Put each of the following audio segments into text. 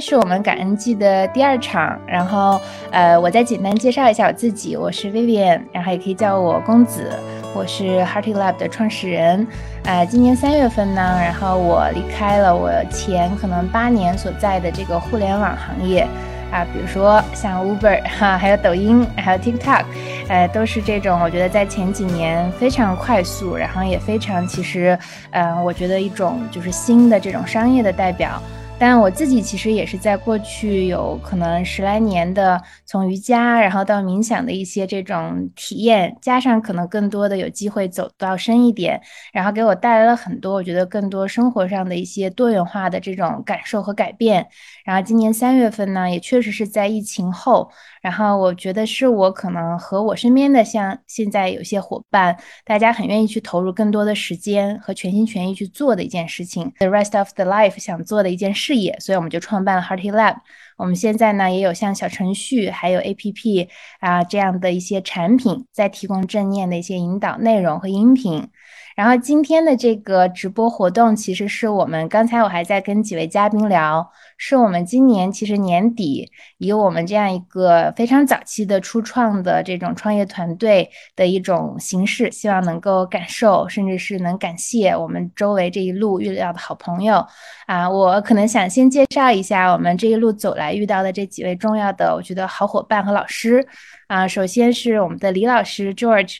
是我们感恩季的第二场，然后呃，我再简单介绍一下我自己，我是 Vivian，然后也可以叫我公子，我是 Hearty Lab 的创始人。呃，今年三月份呢，然后我离开了我前可能八年所在的这个互联网行业啊，比如说像 Uber 哈，还有抖音，还有 TikTok，呃，都是这种我觉得在前几年非常快速，然后也非常其实，嗯，我觉得一种就是新的这种商业的代表。但我自己其实也是在过去有可能十来年的从瑜伽，然后到冥想的一些这种体验，加上可能更多的有机会走到深一点，然后给我带来了很多我觉得更多生活上的一些多元化的这种感受和改变。然后今年三月份呢，也确实是在疫情后。然后我觉得是我可能和我身边的像现在有些伙伴，大家很愿意去投入更多的时间和全心全意去做的一件事情，the rest of the life 想做的一件事业，所以我们就创办了 Hearty Lab。我们现在呢也有像小程序，还有 APP 啊这样的一些产品，在提供正念的一些引导内容和音频。然后今天的这个直播活动，其实是我们刚才我还在跟几位嘉宾聊，是我们今年其实年底以我们这样一个非常早期的初创的这种创业团队的一种形式，希望能够感受，甚至是能感谢我们周围这一路遇到的好朋友啊。我可能想先介绍一下我们这一路走来遇到的这几位重要的，我觉得好伙伴和老师啊。首先是我们的李老师 George。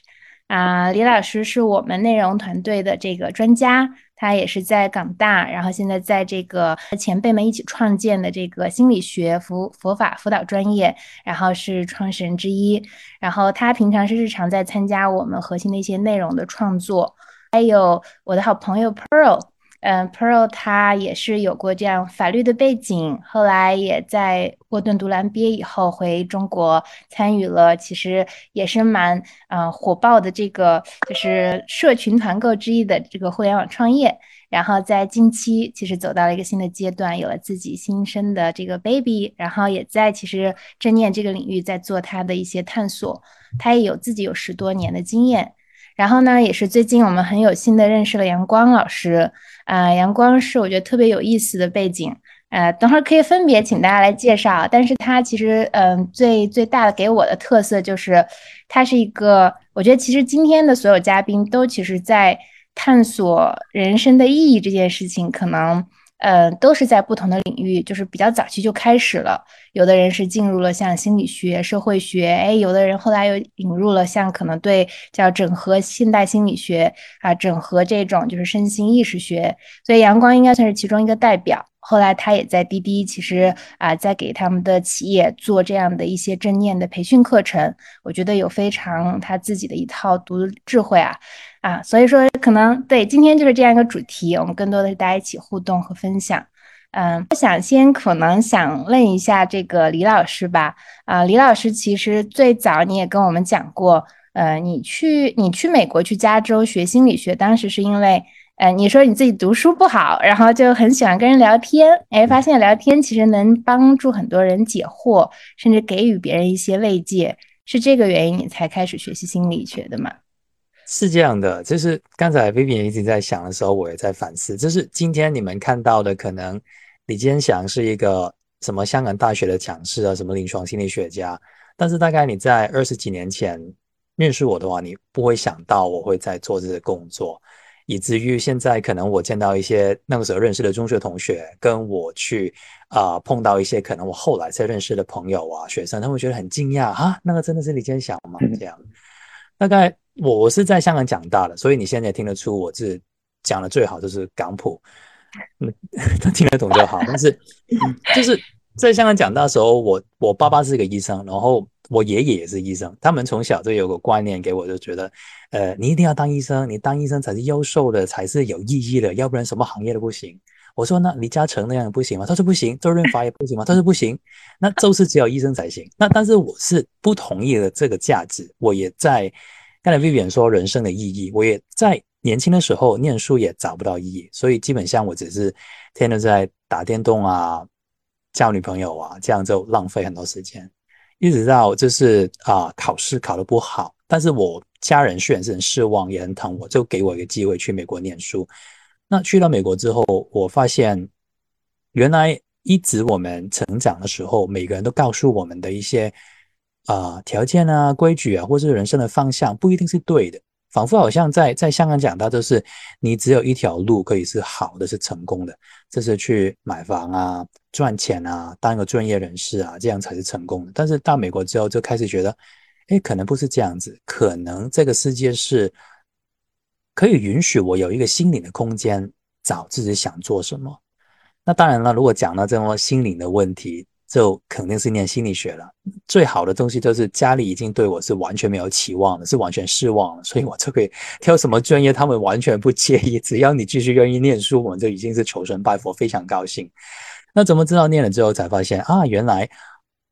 啊，李老师是我们内容团队的这个专家，他也是在港大，然后现在在这个前辈们一起创建的这个心理学佛佛法辅导专业，然后是创始人之一。然后他平常是日常在参加我们核心的一些内容的创作，还有我的好朋友 Pearl。嗯，Pro 他也是有过这样法律的背景，后来也在沃顿读完毕业以后回中国参与了，其实也是蛮嗯火爆的这个就是社群团购之一的这个互联网创业，然后在近期其实走到了一个新的阶段，有了自己新生的这个 baby，然后也在其实正念这个领域在做他的一些探索，他也有自己有十多年的经验。然后呢，也是最近我们很有幸的认识了阳光老师，啊，阳光是我觉得特别有意思的背景，呃，等会儿可以分别请大家来介绍。但是他其实，嗯，最最大的给我的特色就是，他是一个，我觉得其实今天的所有嘉宾都其实在探索人生的意义这件事情，可能。呃，都是在不同的领域，就是比较早期就开始了。有的人是进入了像心理学、社会学，哎，有的人后来又引入了像可能对叫整合现代心理学啊，整合这种就是身心意识学。所以阳光应该算是其中一个代表。后来他也在滴滴，其实啊，在给他们的企业做这样的一些正念的培训课程。我觉得有非常他自己的一套独智慧啊。啊，所以说可能对今天就是这样一个主题，我们更多的是大家一起互动和分享。嗯，我想先可能想问一下这个李老师吧。啊，李老师其实最早你也跟我们讲过，呃，你去你去美国去加州学心理学，当时是因为，呃，你说你自己读书不好，然后就很喜欢跟人聊天，哎，发现聊天其实能帮助很多人解惑，甚至给予别人一些慰藉，是这个原因你才开始学习心理学的吗？是这样的，就是刚才 Vivian 一直在想的时候，我也在反思。就是今天你们看到的，可能李坚祥是一个什么香港大学的讲师啊，什么临床心理学家。但是大概你在二十几年前认识我的话，你不会想到我会在做这个工作，以至于现在可能我见到一些那个时候认识的中学同学，跟我去啊碰到一些可能我后来才认识的朋友啊学生，他们会觉得很惊讶啊，那个真的是李坚祥吗？这样，大概。我我是在香港长大的，所以你现在听得出我是讲的最好就是港普，嗯，他听得懂就好。但是 就是在香港长大的时候，我我爸爸是一个医生，然后我爷爷也是医生，他们从小就有个观念给我，就觉得，呃，你一定要当医生，你当医生才是优秀的，才是有意义的，要不然什么行业都不行。我说那李嘉诚那样不行吗？他说不行。周润发也不行吗？他说不行。那就是只有医生才行。那但是我是不同意的这个价值，我也在。刚才 Vivian 说人生的意义，我也在年轻的时候念书也找不到意义，所以基本上我只是天天在打电动啊、交女朋友啊，这样就浪费很多时间。一直到就是啊考试考得不好，但是我家人虽然是很失望也很疼我，就给我一个机会去美国念书。那去了美国之后，我发现原来。一直我们成长的时候，每个人都告诉我们的一些啊条件啊、规矩啊，或是人生的方向，不一定是对的。仿佛好像在在香港讲到，就是你只有一条路可以是好的、是成功的，这是去买房啊、赚钱啊、当一个专业人士啊，这样才是成功的。但是到美国之后，就开始觉得，哎，可能不是这样子，可能这个世界是可以允许我有一个心灵的空间，找自己想做什么。那当然了，如果讲到这么心灵的问题，就肯定是念心理学了。最好的东西就是家里已经对我是完全没有期望了，是完全失望了，所以我就可以挑什么专业，他们完全不介意，只要你继续愿意念书，我们就已经是求神拜佛，非常高兴。那怎么知道念了之后才发现啊，原来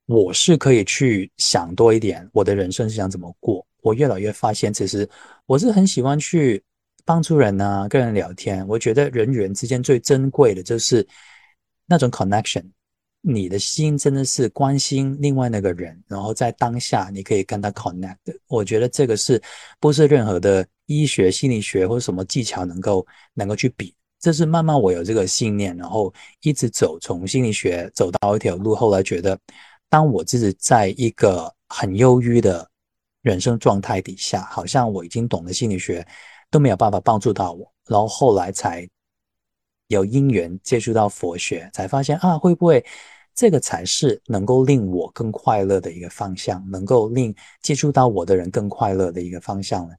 我是可以去想多一点，我的人生是想怎么过？我越来越发现，其实我是很喜欢去帮助人啊，跟人聊天。我觉得人与人之间最珍贵的就是那种 connection。你的心真的是关心另外那个人，然后在当下你可以跟他 connect。我觉得这个是不是任何的医学、心理学或者什么技巧能够能够去比？这是慢慢我有这个信念，然后一直走，从心理学走到一条路。后来觉得，当我自己在一个很忧郁的人生状态底下，好像我已经懂得心理学都没有办法帮助到我，然后后来才有因缘接触到佛学，才发现啊，会不会？这个才是能够令我更快乐的一个方向，能够令接触到我的人更快乐的一个方向呢。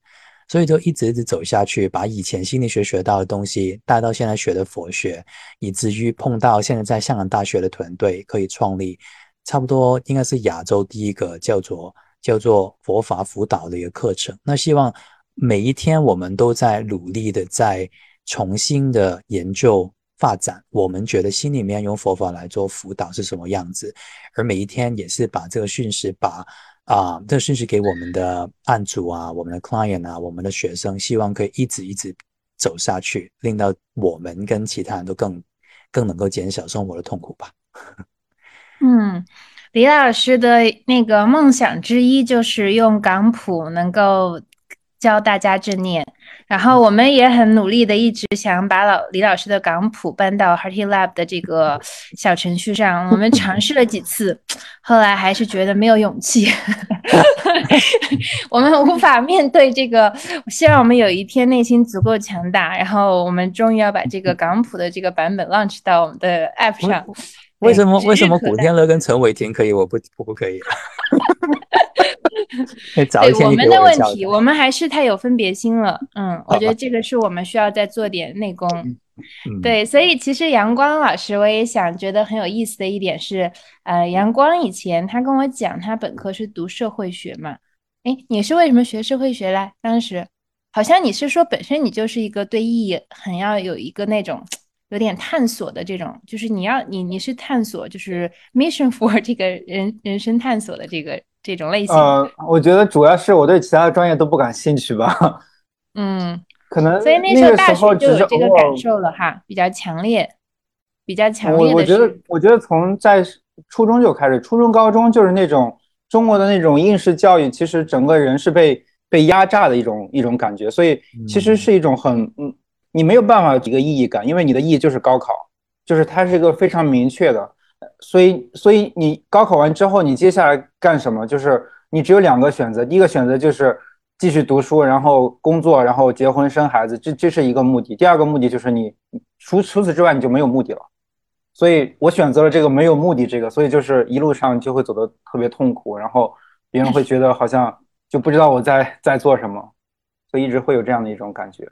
所以就一直一直走下去，把以前心理学学到的东西带到现在学的佛学，以至于碰到现在在香港大学的团队，可以创立差不多应该是亚洲第一个叫做叫做佛法辅导的一个课程。那希望每一天我们都在努力的在重新的研究。发展，我们觉得心里面用佛法来做辅导是什么样子，而每一天也是把这个讯息，把啊这个讯息给我们的案主啊，我们的 client 啊，我们的学生，希望可以一直一直走下去，令到我们跟其他人都更更能够减少生活的痛苦吧。嗯，李老师的那个梦想之一就是用港普能够教大家正念。然后我们也很努力的，一直想把老李老师的港普搬到 Hearty Lab 的这个小程序上。我们尝试了几次，后来还是觉得没有勇气。我们无法面对这个。希望我们有一天内心足够强大，然后我们终于要把这个港普的这个版本 launch 到我们的 App 上。为什么？为什么古天乐跟陈伟霆可以，我不我不可以？对我们的问题，我们还是太有分别心了。嗯，我觉得这个是我们需要再做点内功。对，所以其实阳光老师，我也想觉得很有意思的一点是，呃，阳光以前他跟我讲，他本科是读社会学嘛。哎，你是为什么学社会学嘞？当时好像你是说本身你就是一个对意义很要有一个那种有点探索的这种，就是你要你你是探索，就是 mission for 这个人人生探索的这个。这种类型，呃，我觉得主要是我对其他的专业都不感兴趣吧。嗯，可能所以那时候大学就有这个感受了哈，比较强烈，比较强烈的。我我觉得，我觉得从在初中就开始，初中、高中就是那种中国的那种应试教育，其实整个人是被被压榨的一种一种感觉，所以其实是一种很嗯，你没有办法一个意义感，因为你的意义就是高考，就是它是一个非常明确的。所以，所以你高考完之后，你接下来干什么？就是你只有两个选择，第一个选择就是继续读书，然后工作，然后结婚生孩子，这这是一个目的。第二个目的就是你除除此之外你就没有目的了。所以我选择了这个没有目的这个，所以就是一路上就会走得特别痛苦，然后别人会觉得好像就不知道我在在做什么，所以一直会有这样的一种感觉。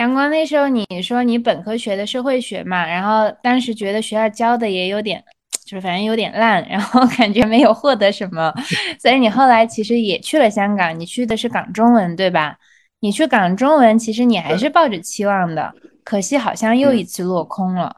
阳光，那时候你说你本科学的社会学嘛，然后当时觉得学校教的也有点，就是反正有点烂，然后 感觉没有获得什么，所以你后来其实也去了香港，你去的是港中文对吧？你去港中文，其实你还是抱着期望的，可惜好像又一次落空了。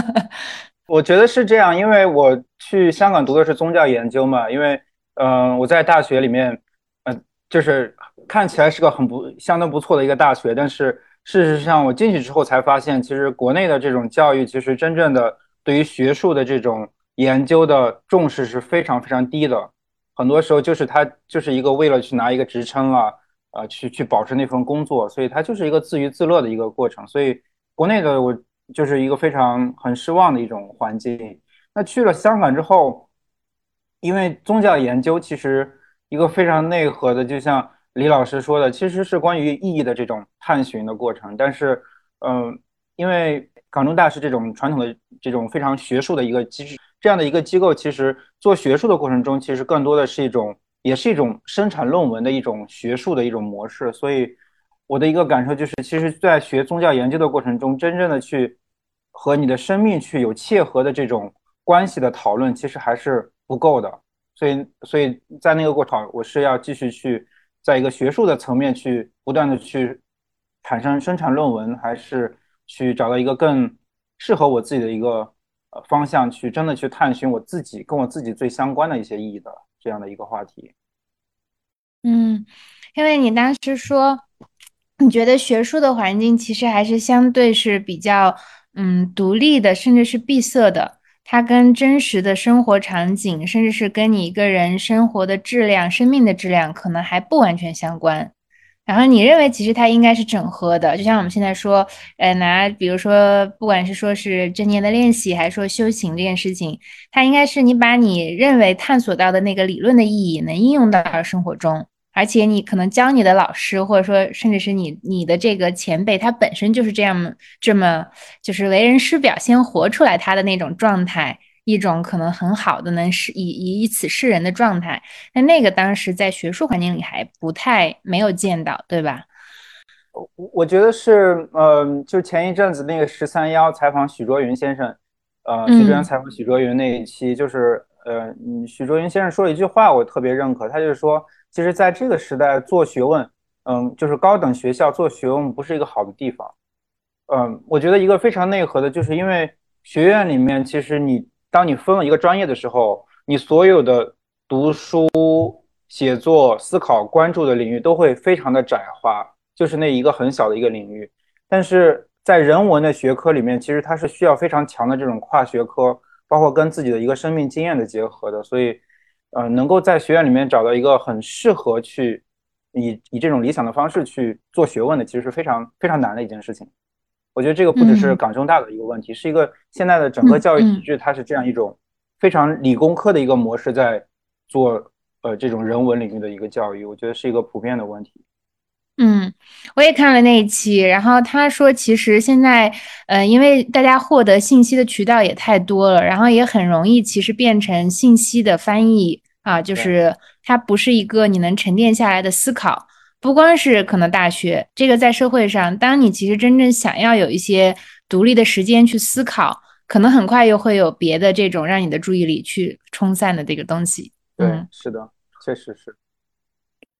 我觉得是这样，因为我去香港读的是宗教研究嘛，因为嗯，我在大学里面，嗯，就是看起来是个很不相当不错的一个大学，但是。事实上，我进去之后才发现，其实国内的这种教育，其实真正的对于学术的这种研究的重视是非常非常低的。很多时候就是他就是一个为了去拿一个职称啊，呃，去去保持那份工作，所以他就是一个自娱自乐的一个过程。所以国内的我就是一个非常很失望的一种环境。那去了香港之后，因为宗教研究其实一个非常内核的，就像李老师说的，其实是关于意义的这种探寻的过程。但是，嗯，因为港中大是这种传统的这种非常学术的一个机制，这样的一个机构，其实做学术的过程中，其实更多的是一种，也是一种生产论文的一种学术的一种模式。所以，我的一个感受就是，其实，在学宗教研究的过程中，真正的去和你的生命去有切合的这种关系的讨论，其实还是不够的。所以，所以在那个过程，我是要继续去，在一个学术的层面去不断的去产生生产论文，还是去找到一个更适合我自己的一个呃方向，去真的去探寻我自己跟我自己最相关的一些意义的这样的一个话题。嗯，因为你当时说。你觉得学术的环境其实还是相对是比较，嗯，独立的，甚至是闭塞的。它跟真实的生活场景，甚至是跟你一个人生活的质量、生命的质量，可能还不完全相关。然后你认为其实它应该是整合的，就像我们现在说，呃，拿比如说，不管是说是正念的练习，还是说修行这件事情，它应该是你把你认为探索到的那个理论的意义，能应用到生活中。而且你可能教你的老师，或者说甚至是你你的这个前辈，他本身就是这样这么就是为人师表，先活出来他的那种状态，一种可能很好的能是以以以此示人的状态。那那个当时在学术环境里还不太没有见到，对吧？我我觉得是，呃，就前一阵子那个十三幺采访许卓云先生，呃，许卓云采访许卓云那一期，就是呃，许卓云先生说了一句话，我特别认可，他就是说。其实，在这个时代做学问，嗯，就是高等学校做学问不是一个好的地方。嗯，我觉得一个非常内核的，就是因为学院里面，其实你当你分了一个专业的时候，你所有的读书、写作、思考、关注的领域都会非常的窄化，就是那一个很小的一个领域。但是在人文的学科里面，其实它是需要非常强的这种跨学科，包括跟自己的一个生命经验的结合的，所以。呃，能够在学院里面找到一个很适合去以以这种理想的方式去做学问的，其实是非常非常难的一件事情。我觉得这个不只是港中大的一个问题，是一个现在的整个教育体制，它是这样一种非常理工科的一个模式在做呃这种人文领域的一个教育，我觉得是一个普遍的问题。嗯，我也看了那一期，然后他说，其实现在，呃，因为大家获得信息的渠道也太多了，然后也很容易，其实变成信息的翻译啊，就是它不是一个你能沉淀下来的思考。不光是可能大学这个在社会上，当你其实真正想要有一些独立的时间去思考，可能很快又会有别的这种让你的注意力去冲散的这个东西。对，是的，确实是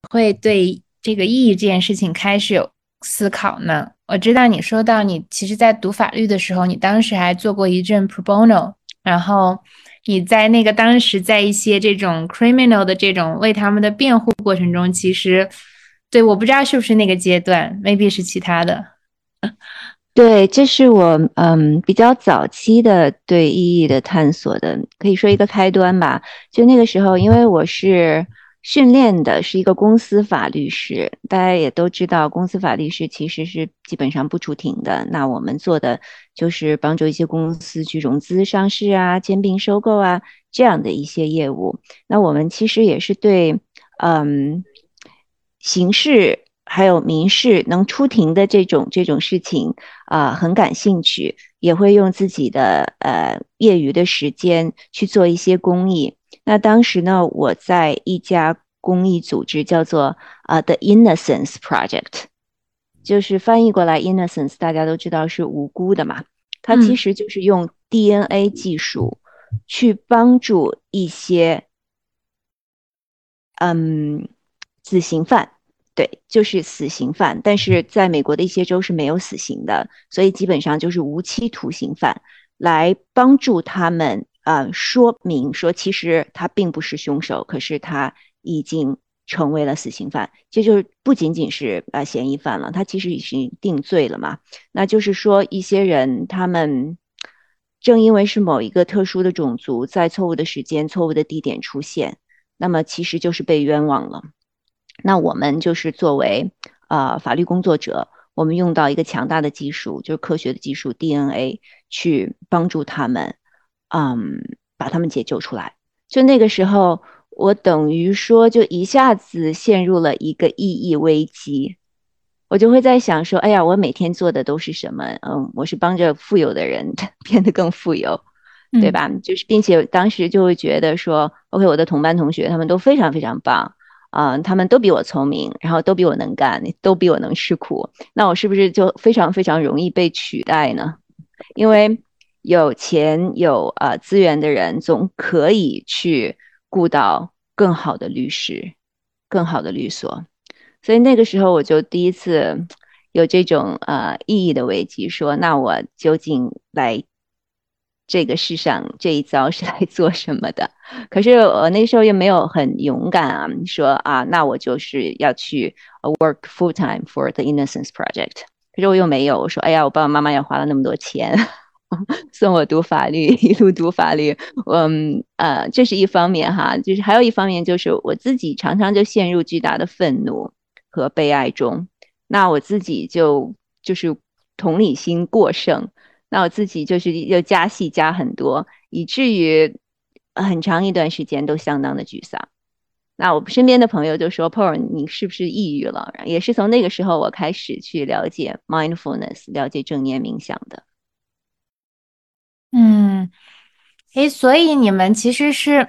会对。这个意义这件事情开始有思考呢。我知道你说到你其实，在读法律的时候，你当时还做过一阵 pro bono，然后你在那个当时在一些这种 criminal 的这种为他们的辩护过程中，其实对我不知道是不是那个阶段，maybe 是其他的。对，这是我嗯比较早期的对意义的探索的，可以说一个开端吧。就那个时候，因为我是。训练的是一个公司法律师，大家也都知道，公司法律师其实是基本上不出庭的。那我们做的就是帮助一些公司去融资、上市啊、兼并、收购啊这样的一些业务。那我们其实也是对，嗯，刑事还有民事能出庭的这种这种事情啊很感兴趣，也会用自己的呃业余的时间去做一些公益。那当时呢，我在一家公益组织叫做啊 The Innocence Project，就是翻译过来 Innocence，大家都知道是无辜的嘛。它其实就是用 DNA 技术去帮助一些嗯死刑犯，对，就是死刑犯，但是在美国的一些州是没有死刑的，所以基本上就是无期徒刑犯，来帮助他们。啊，说明说其实他并不是凶手，可是他已经成为了死刑犯，这就是不仅仅是啊嫌疑犯了，他其实已经定罪了嘛。那就是说一些人他们正因为是某一个特殊的种族，在错误的时间、错误的地点出现，那么其实就是被冤枉了。那我们就是作为啊法律工作者。我们用到一个强大的技术，就是科学的技术 DNA，去帮助他们，嗯，把他们解救出来。就那个时候，我等于说就一下子陷入了一个意义危机。我就会在想说，哎呀，我每天做的都是什么？嗯，我是帮着富有的人 变得更富有，对吧？就是并且当时就会觉得说，OK，我的同班同学他们都非常非常棒。啊，他们都比我聪明，然后都比我能干，都比我能吃苦，那我是不是就非常非常容易被取代呢？因为有钱有呃资源的人总可以去雇到更好的律师、更好的律所，所以那个时候我就第一次有这种呃意义的危机，说那我究竟来。这个世上这一遭是来做什么的？可是我那时候又没有很勇敢啊，说啊，那我就是要去 work full time for the Innocence Project。可是我又没有，我说，哎呀，我爸爸妈妈要花了那么多钱 送我读法律，一路读法律，嗯呃，这是一方面哈，就是还有一方面就是我自己常常就陷入巨大的愤怒和悲哀中，那我自己就就是同理心过剩。那我自己就是又加戏加很多，以至于很长一段时间都相当的沮丧。那我身边的朋友就说：“Paul，你是不是抑郁了？”也是从那个时候我开始去了解 mindfulness，了解正念冥想的。嗯，诶，所以你们其实是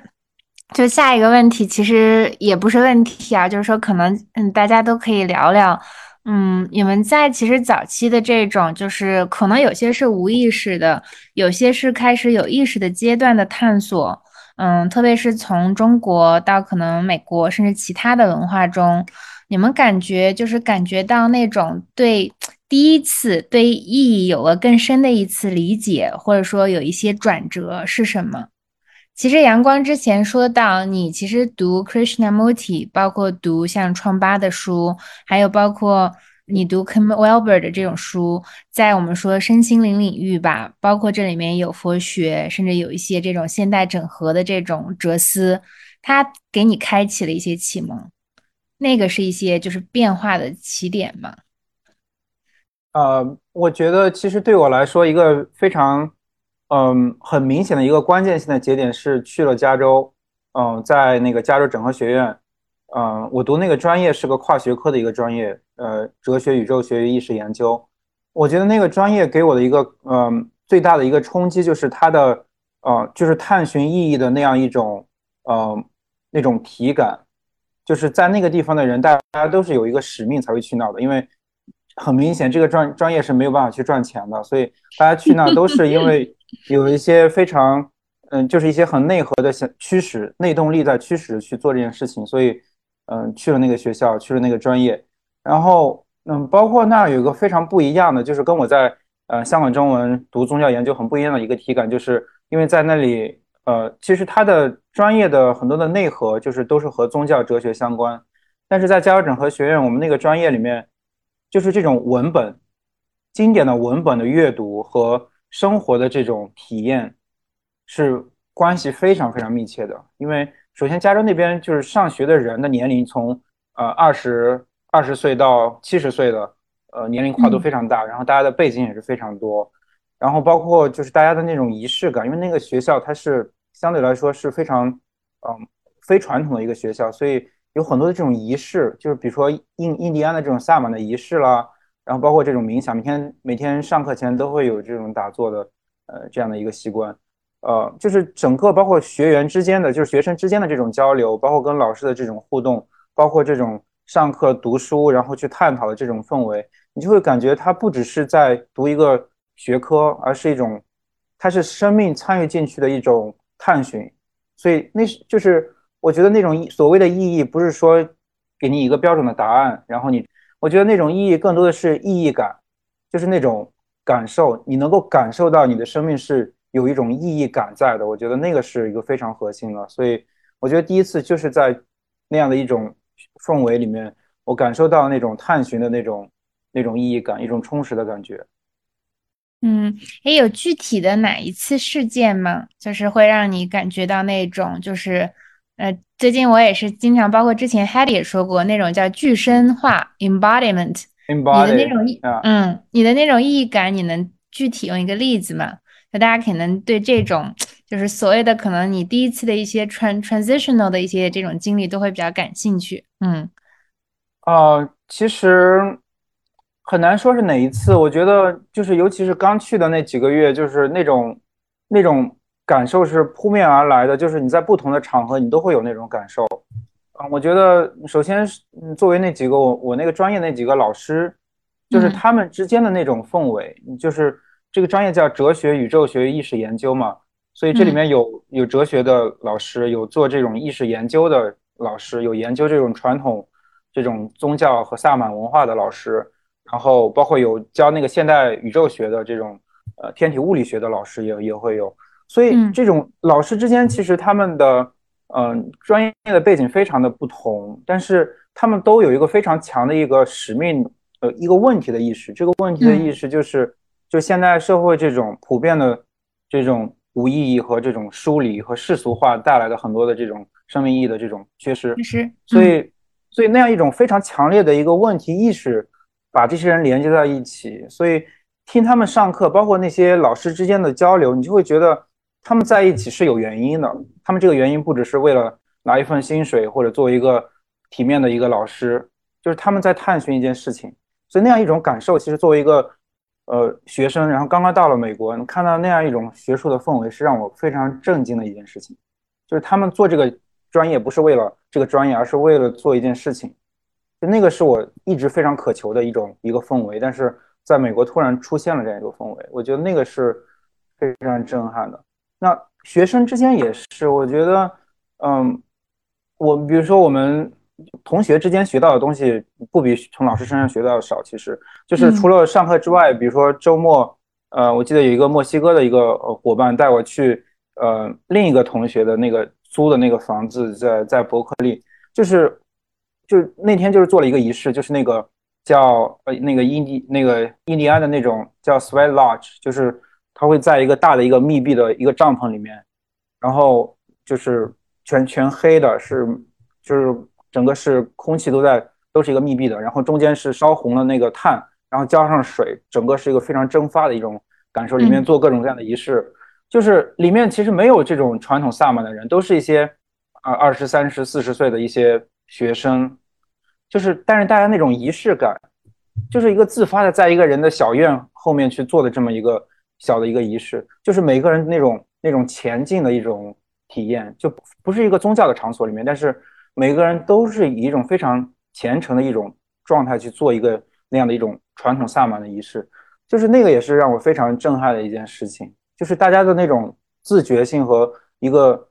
就下一个问题，其实也不是问题啊，就是说可能嗯，大家都可以聊聊。嗯，你们在其实早期的这种，就是可能有些是无意识的，有些是开始有意识的阶段的探索。嗯，特别是从中国到可能美国，甚至其他的文化中，你们感觉就是感觉到那种对第一次对意义有了更深的一次理解，或者说有一些转折是什么？其实阳光之前说到，你其实读 Krishnamurti，包括读像创八的书，还有包括你读 Kim Welber 的这种书，在我们说身心灵领域吧，包括这里面有佛学，甚至有一些这种现代整合的这种哲思，它给你开启了一些启蒙，那个是一些就是变化的起点嘛？呃，我觉得其实对我来说，一个非常。嗯，很明显的一个关键性的节点是去了加州，嗯，在那个加州整合学院，嗯，我读那个专业是个跨学科的一个专业，呃，哲学、宇宙学与意识研究。我觉得那个专业给我的一个，嗯，最大的一个冲击就是它的，呃，就是探寻意义的那样一种，呃，那种体感，就是在那个地方的人，大家都是有一个使命才会去那的，因为很明显这个专专业是没有办法去赚钱的，所以大家去那都是因为。有一些非常，嗯，就是一些很内核的想驱使，内动力在驱使去做这件事情，所以，嗯，去了那个学校，去了那个专业，然后，嗯，包括那儿有一个非常不一样的，就是跟我在呃香港中文读宗教研究很不一样的一个体感，就是因为在那里，呃，其实它的专业的很多的内核就是都是和宗教哲学相关，但是在加州整合学院，我们那个专业里面，就是这种文本，经典的文本的阅读和。生活的这种体验是关系非常非常密切的，因为首先加州那边就是上学的人的年龄从呃二十二十岁到七十岁的呃年龄跨度非常大，然后大家的背景也是非常多，然后包括就是大家的那种仪式感，因为那个学校它是相对来说是非常嗯非传统的一个学校，所以有很多的这种仪式，就是比如说印印第安的这种萨满的仪式啦。然后包括这种冥想，每天每天上课前都会有这种打坐的，呃，这样的一个习惯，呃，就是整个包括学员之间的，就是学生之间的这种交流，包括跟老师的这种互动，包括这种上课读书然后去探讨的这种氛围，你就会感觉他不只是在读一个学科，而是一种，它是生命参与进去的一种探寻。所以那是就是我觉得那种所谓的意义，不是说给你一个标准的答案，然后你。我觉得那种意义更多的是意义感，就是那种感受，你能够感受到你的生命是有一种意义感在的。我觉得那个是一个非常核心的。所以我觉得第一次就是在那样的一种氛围里面，我感受到那种探寻的那种那种意义感，一种充实的感觉。嗯，也有具体的哪一次事件吗？就是会让你感觉到那种就是。呃，最近我也是经常，包括之前 Hattie 也说过，那种叫具身化 embodiment，你的那种意，嗯，你的那种意义感，你能具体用一个例子吗？那大家可能对这种就是所谓的可能你第一次的一些 tran transitional 的一些这种经历都会比较感兴趣。嗯，啊，其实很难说是哪一次，我觉得就是尤其是刚去的那几个月，就是那种那种感受是扑面而来的，就是你在不同的场合你都会有那种感受。嗯，我觉得首先是作为那几个我我那个专业那几个老师，就是他们之间的那种氛围，就是这个专业叫哲学、宇宙学、意识研究嘛，所以这里面有有哲学的老师，有做这种意识研究的老师，有研究这种传统这种宗教和萨满文化的老师，然后包括有教那个现代宇宙学的这种呃天体物理学的老师也也会有，所以这种老师之间其实他们的。嗯，专业的背景非常的不同，但是他们都有一个非常强的一个使命，呃，一个问题的意识。这个问题的意识就是，就现在社会这种普遍的这种无意义和这种疏离和世俗化带来的很多的这种生命意义的这种缺失。缺失。所以，所以那样一种非常强烈的一个问题意识，把这些人连接在一起。所以听他们上课，包括那些老师之间的交流，你就会觉得。他们在一起是有原因的，他们这个原因不只是为了拿一份薪水或者做一个体面的一个老师，就是他们在探寻一件事情。所以那样一种感受，其实作为一个呃学生，然后刚刚到了美国，看到那样一种学术的氛围，是让我非常震惊的一件事情。就是他们做这个专业不是为了这个专业，而是为了做一件事情。就那个是我一直非常渴求的一种一个氛围，但是在美国突然出现了这样一个氛围，我觉得那个是非常震撼的。那学生之间也是，我觉得，嗯，我比如说我们同学之间学到的东西，不比从老师身上学到的少。其实就是除了上课之外，比如说周末，呃，我记得有一个墨西哥的一个伙伴带我去，呃，另一个同学的那个租的那个房子，在在伯克利，就是就那天就是做了一个仪式，就是那个叫呃那个印第那个印第安的那种叫 Sweat Lodge，就是。他会在一个大的一个密闭的一个帐篷里面，然后就是全全黑的，是就是整个是空气都在都是一个密闭的，然后中间是烧红了那个炭，然后浇上水，整个是一个非常蒸发的一种感受。里面做各种各样的仪式，就是里面其实没有这种传统萨满的人，都是一些啊二十三十四十岁的一些学生，就是但是大家那种仪式感，就是一个自发的在一个人的小院后面去做的这么一个。小的一个仪式，就是每个人那种那种前进的一种体验，就不是一个宗教的场所里面，但是每个人都是以一种非常虔诚的一种状态去做一个那样的一种传统萨满的仪式，就是那个也是让我非常震撼的一件事情，就是大家的那种自觉性和一个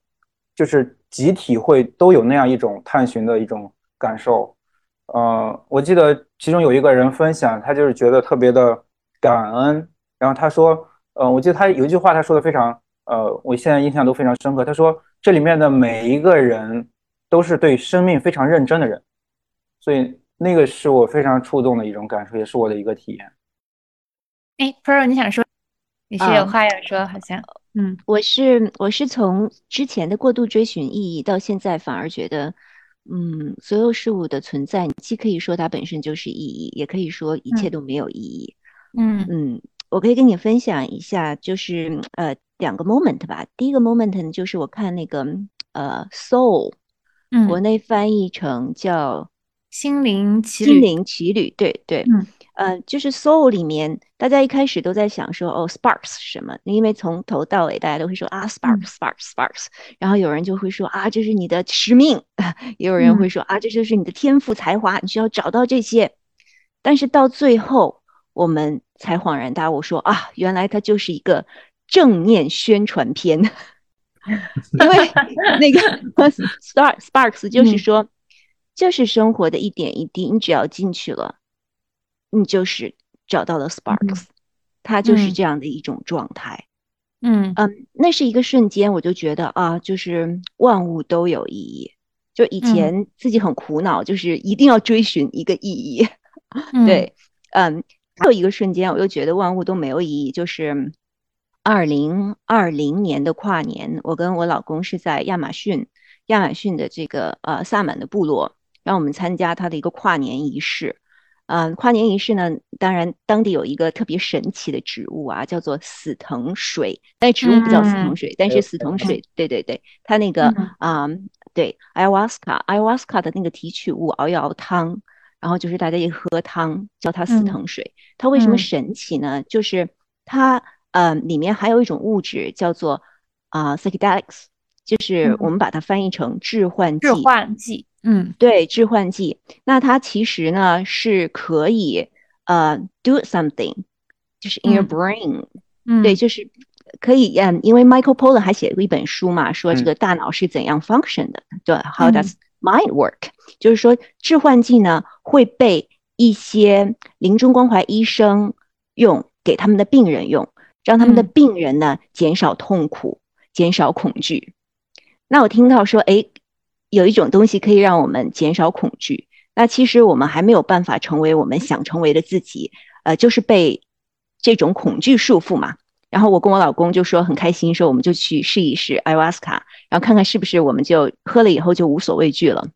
就是集体会都有那样一种探寻的一种感受。呃，我记得其中有一个人分享，他就是觉得特别的感恩，然后他说。嗯，我记得他有一句话，他说的非常，呃，我现在印象都非常深刻。他说，这里面的每一个人都是对生命非常认真的人，所以那个是我非常触动的一种感受，也是我的一个体验。哎，Pro，你想说？你是有话要说？好像，嗯，我是我是从之前的过度追寻意义，到现在反而觉得，嗯，所有事物的存在，你既可以说它本身就是意义，也可以说一切都没有意义。嗯嗯。我可以跟你分享一下，就是呃两个 moment 吧。第一个 moment 呢，就是我看那个呃 soul，嗯，国内翻译成叫心灵奇旅，心灵奇旅，对对，嗯，呃，就是 soul 里面，大家一开始都在想说，哦，sparks 什么？因为从头到尾大家都会说啊，sparks，sparks，sparks，然后有人就会说啊，这是你的使命，也有人会说啊，这就是你的天赋才华，你需要找到这些。但是到最后，我们才恍然大悟，说啊，原来它就是一个正念宣传片，因为那个 star sparks 就是说，就是生活的一点一滴，你只要进去了，你就是找到了 sparks，它就是这样的一种状态。嗯嗯，那是一个瞬间，我就觉得啊，就是万物都有意义。就以前自己很苦恼，就是一定要追寻一个意义。对，嗯。还有一个瞬间，我又觉得万物都没有意义。就是二零二零年的跨年，我跟我老公是在亚马逊，亚马逊的这个呃萨满的部落，让我们参加他的一个跨年仪式。嗯，跨年仪式呢，当然当地有一个特别神奇的植物啊，叫做死藤水，但植物不叫死藤水，但是死藤水，对对对，它那个啊，对，ayahuasca，ayahuasca 的那个提取物熬一熬汤，然后就是大家一喝汤，叫它四藤水。它为什么神奇呢？就是它呃里面还有一种物质叫做啊 psychedelics，就是我们把它翻译成致幻剂。致幻剂。嗯，对，致幻剂，那它其实呢是可以呃 do something，就是 in your brain，嗯，对，就是可以，嗯，因为 Michael Pollan 还写过一本书嘛，说这个大脑是怎样 function 的，对，How does mind work？就是说致幻剂呢会被一些临终关怀医生用给他们的病人用，让他们的病人呢减少痛苦，减少恐惧。那我听到说，哎。有一种东西可以让我们减少恐惧，那其实我们还没有办法成为我们想成为的自己，呃，就是被这种恐惧束缚嘛。然后我跟我老公就说很开心，说我们就去试一试艾瓦斯卡，然后看看是不是我们就喝了以后就无所畏惧了。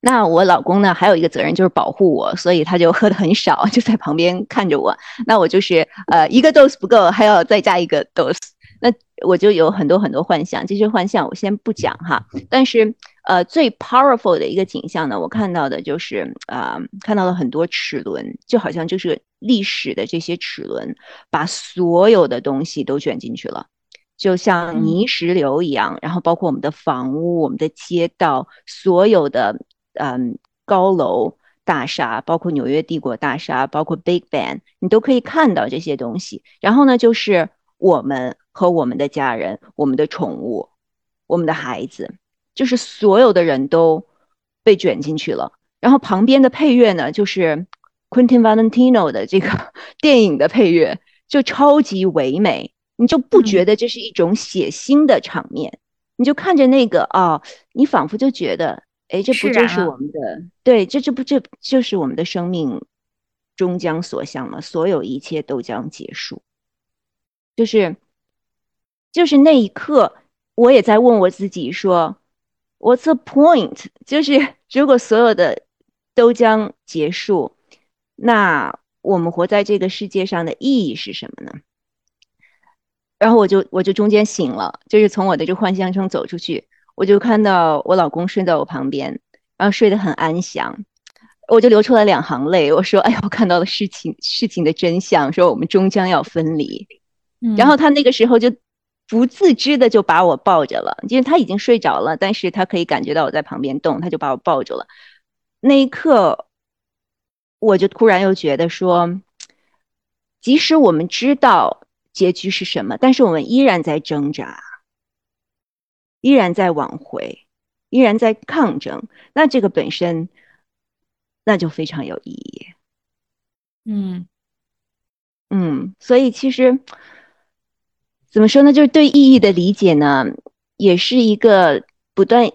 那我老公呢，还有一个责任就是保护我，所以他就喝的很少，就在旁边看着我。那我就是呃一个 dose 不够，还要再加一个 dose。那我就有很多很多幻想，这些幻想我先不讲哈。但是，呃，最 powerful 的一个景象呢，我看到的就是，啊，看到了很多齿轮，就好像就是历史的这些齿轮，把所有的东西都卷进去了，就像泥石流一样。然后，包括我们的房屋、我们的街道、所有的嗯高楼大厦，包括纽约帝国大厦，包括 Big Ben，你都可以看到这些东西。然后呢，就是我们。和我们的家人、我们的宠物、我们的孩子，就是所有的人都被卷进去了。然后旁边的配乐呢，就是 Quentin Valentino 的这个 电影的配乐，就超级唯美。你就不觉得这是一种血腥的场面？你就看着那个啊，你仿佛就觉得，哎，这不就是我们的？对，这这不这就是我们的生命终将所向吗？所有一切都将结束，就是。就是那一刻，我也在问我自己说：“What's the point？” 就是如果所有的都将结束，那我们活在这个世界上的意义是什么呢？然后我就我就中间醒了，就是从我的这幻象中走出去，我就看到我老公睡在我旁边，然后睡得很安详，我就流出了两行泪。我说：“哎呀，我看到了事情事情的真相，说我们终将要分离。”然后他那个时候就。不自知的就把我抱着了，因为他已经睡着了，但是他可以感觉到我在旁边动，他就把我抱住了。那一刻，我就突然又觉得说，即使我们知道结局是什么，但是我们依然在挣扎，依然在挽回，依然在抗争，那这个本身，那就非常有意义。嗯嗯，所以其实。怎么说呢？就是对意义的理解呢，也是一个不断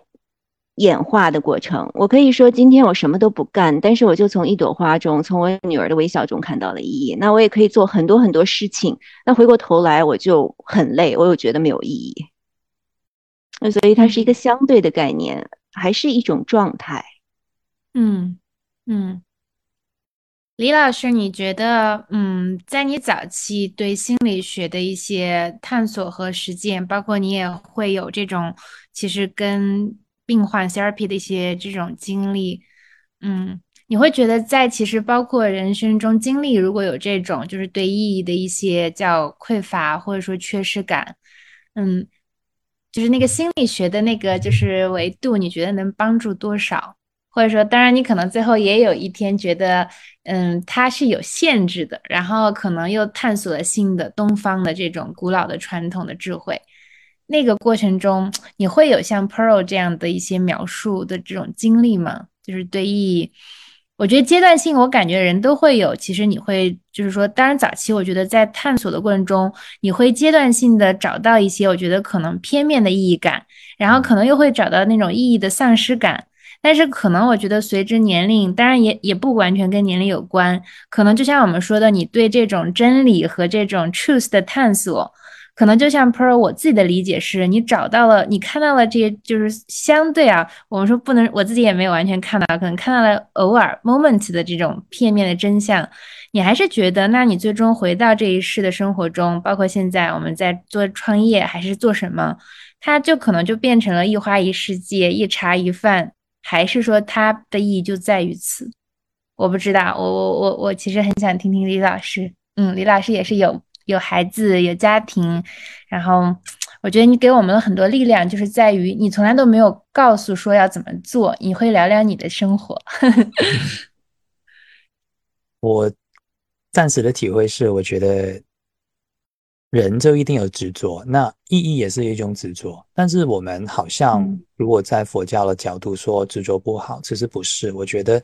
演化的过程。我可以说，今天我什么都不干，但是我就从一朵花中，从我女儿的微笑中看到了意义。那我也可以做很多很多事情，那回过头来我就很累，我又觉得没有意义。那所以它是一个相对的概念，还是一种状态。嗯嗯。李老师，你觉得，嗯，在你早期对心理学的一些探索和实践，包括你也会有这种，其实跟病患 therapy 的一些这种经历，嗯，你会觉得在其实包括人生中经历，如果有这种就是对意义的一些叫匮乏或者说缺失感，嗯，就是那个心理学的那个就是维度，你觉得能帮助多少？或者说，当然，你可能最后也有一天觉得，嗯，它是有限制的，然后可能又探索了新的东方的这种古老的传统的智慧。那个过程中，你会有像 Pearl 这样的一些描述的这种经历吗？就是对意义，我觉得阶段性，我感觉人都会有。其实你会，就是说，当然早期，我觉得在探索的过程中，你会阶段性的找到一些我觉得可能片面的意义感，然后可能又会找到那种意义的丧失感。但是可能我觉得随着年龄，当然也也不完全跟年龄有关。可能就像我们说的，你对这种真理和这种 truth 的探索，可能就像 Pearl，我自己的理解是，你找到了，你看到了这些，就是相对啊，我们说不能，我自己也没有完全看到，可能看到了偶尔 moment 的这种片面的真相，你还是觉得，那你最终回到这一世的生活中，包括现在我们在做创业还是做什么，它就可能就变成了一花一世界，一茶一饭，还是说它的意义就在于此？我不知道，我我我我其实很想听听李老师，嗯，李老师也是有。有孩子，有家庭，然后我觉得你给我们了很多力量，就是在于你从来都没有告诉说要怎么做，你会聊聊你的生活。我暂时的体会是，我觉得人就一定有执着，那意义也是一种执着。但是我们好像如果在佛教的角度说执着不好，其实不是。我觉得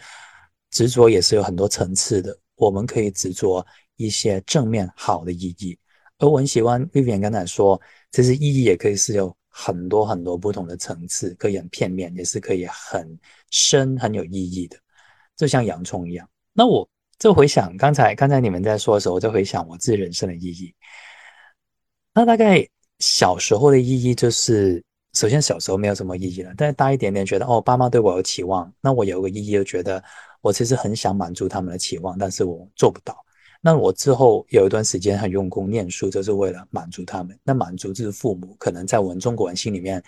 执着也是有很多层次的，我们可以执着。一些正面好的意义，而我很喜欢 Vivian 刚才说，其实意义也可以是有很多很多不同的层次，可以很片面，也是可以很深很有意义的，就像洋葱一样。那我就回想刚才刚才你们在说的时候，我就回想我自己人生的意义。那大概小时候的意义就是，首先小时候没有什么意义了，但是大一点点觉得哦，爸妈对我有期望，那我有个意义，就觉得我其实很想满足他们的期望，但是我做不到。那我之后有一段时间很用功念书，就是为了满足他们。那满足就是父母，可能在我们中国人心里面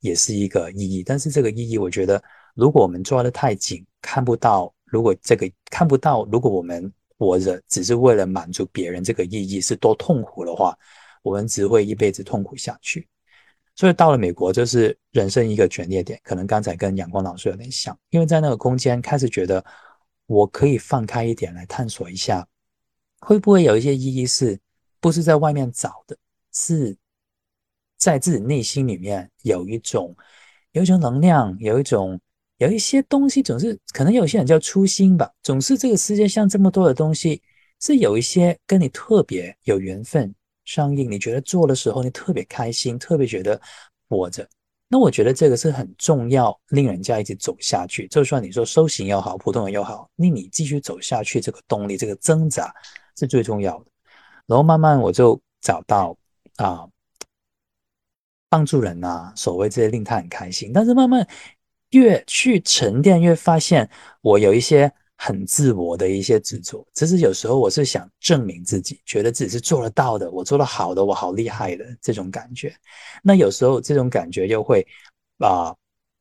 也是一个意义。但是这个意义，我觉得如果我们抓得太紧，看不到；如果这个看不到，如果我们活着只是为了满足别人，这个意义是多痛苦的话，我们只会一辈子痛苦下去。所以到了美国，就是人生一个转捩点。可能刚才跟阳光老师有点像，因为在那个空间开始觉得我可以放开一点来探索一下。会不会有一些意义是，不是在外面找的，是在自己内心里面有一种，有一种能量，有一种，有一些东西，总是可能有些人叫初心吧。总是这个世界上这么多的东西，是有一些跟你特别有缘分上映，你觉得做的时候你特别开心，特别觉得活着。那我觉得这个是很重要，令人家一直走下去。就算你说修行又好，普通人又好，令你继续走下去，这个动力，这个挣扎。是最重要的，然后慢慢我就找到啊，帮助人啊，所谓这些令他很开心。但是慢慢越去沉淀，越发现我有一些很自我的一些执着。其实有时候我是想证明自己，觉得自己是做得到的，我做得好的，我好厉害的这种感觉。那有时候这种感觉又会啊。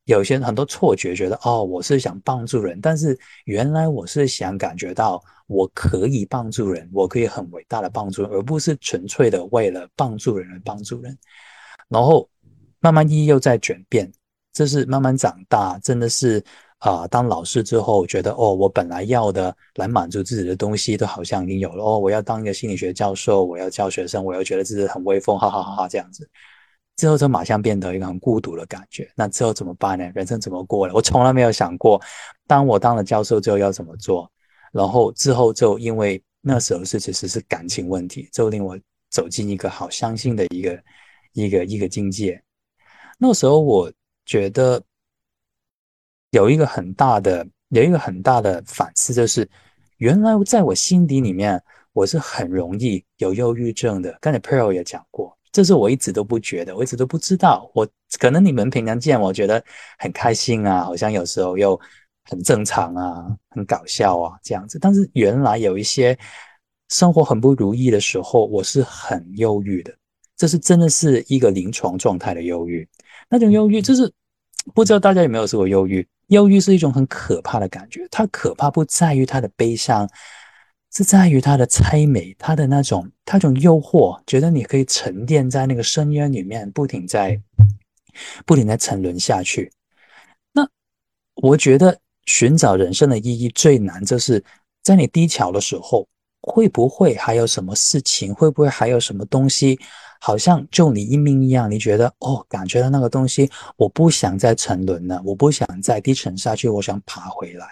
有些很多错觉，觉得哦，我是想帮助人，但是原来我是想感觉到我可以帮助人，我可以很伟大的帮助人，而不是纯粹的为了帮助人而帮助人。然后慢慢意义又在转变，这是慢慢长大，真的是啊，当老师之后，觉得哦，我本来要的来满足自己的东西，都好像已经有了哦，我要当一个心理学教授，我要教学生，我要觉得自己很威风，哈哈哈哈这样子。之后就马上变得一个很孤独的感觉。那之后怎么办呢？人生怎么过了？我从来没有想过，当我当了教授之后要怎么做。然后之后就因为那时候是其实是感情问题，就令我走进一个好伤心的一个一个一个境界。那时候我觉得有一个很大的有一个很大的反思，就是原来在我心底里面，我是很容易有忧郁症的。刚才 Pearl 也讲过。这是我一直都不觉得，我一直都不知道。我可能你们平常见我觉得很开心啊，好像有时候又很正常啊，很搞笑啊这样子。但是原来有一些生活很不如意的时候，我是很忧郁的。这是真的是一个临床状态的忧郁。那种忧郁就是不知道大家有没有受过忧郁？忧郁是一种很可怕的感觉。它可怕不在于它的悲伤。是在于他的猜美，他的那种，他种诱惑，觉得你可以沉淀在那个深渊里面，不停在，不停在沉沦下去。那我觉得寻找人生的意义最难，就是在你低潮的时候，会不会还有什么事情？会不会还有什么东西？好像救你一命一样？你觉得哦，感觉到那个东西，我不想再沉沦了，我不想再低沉下去，我想爬回来。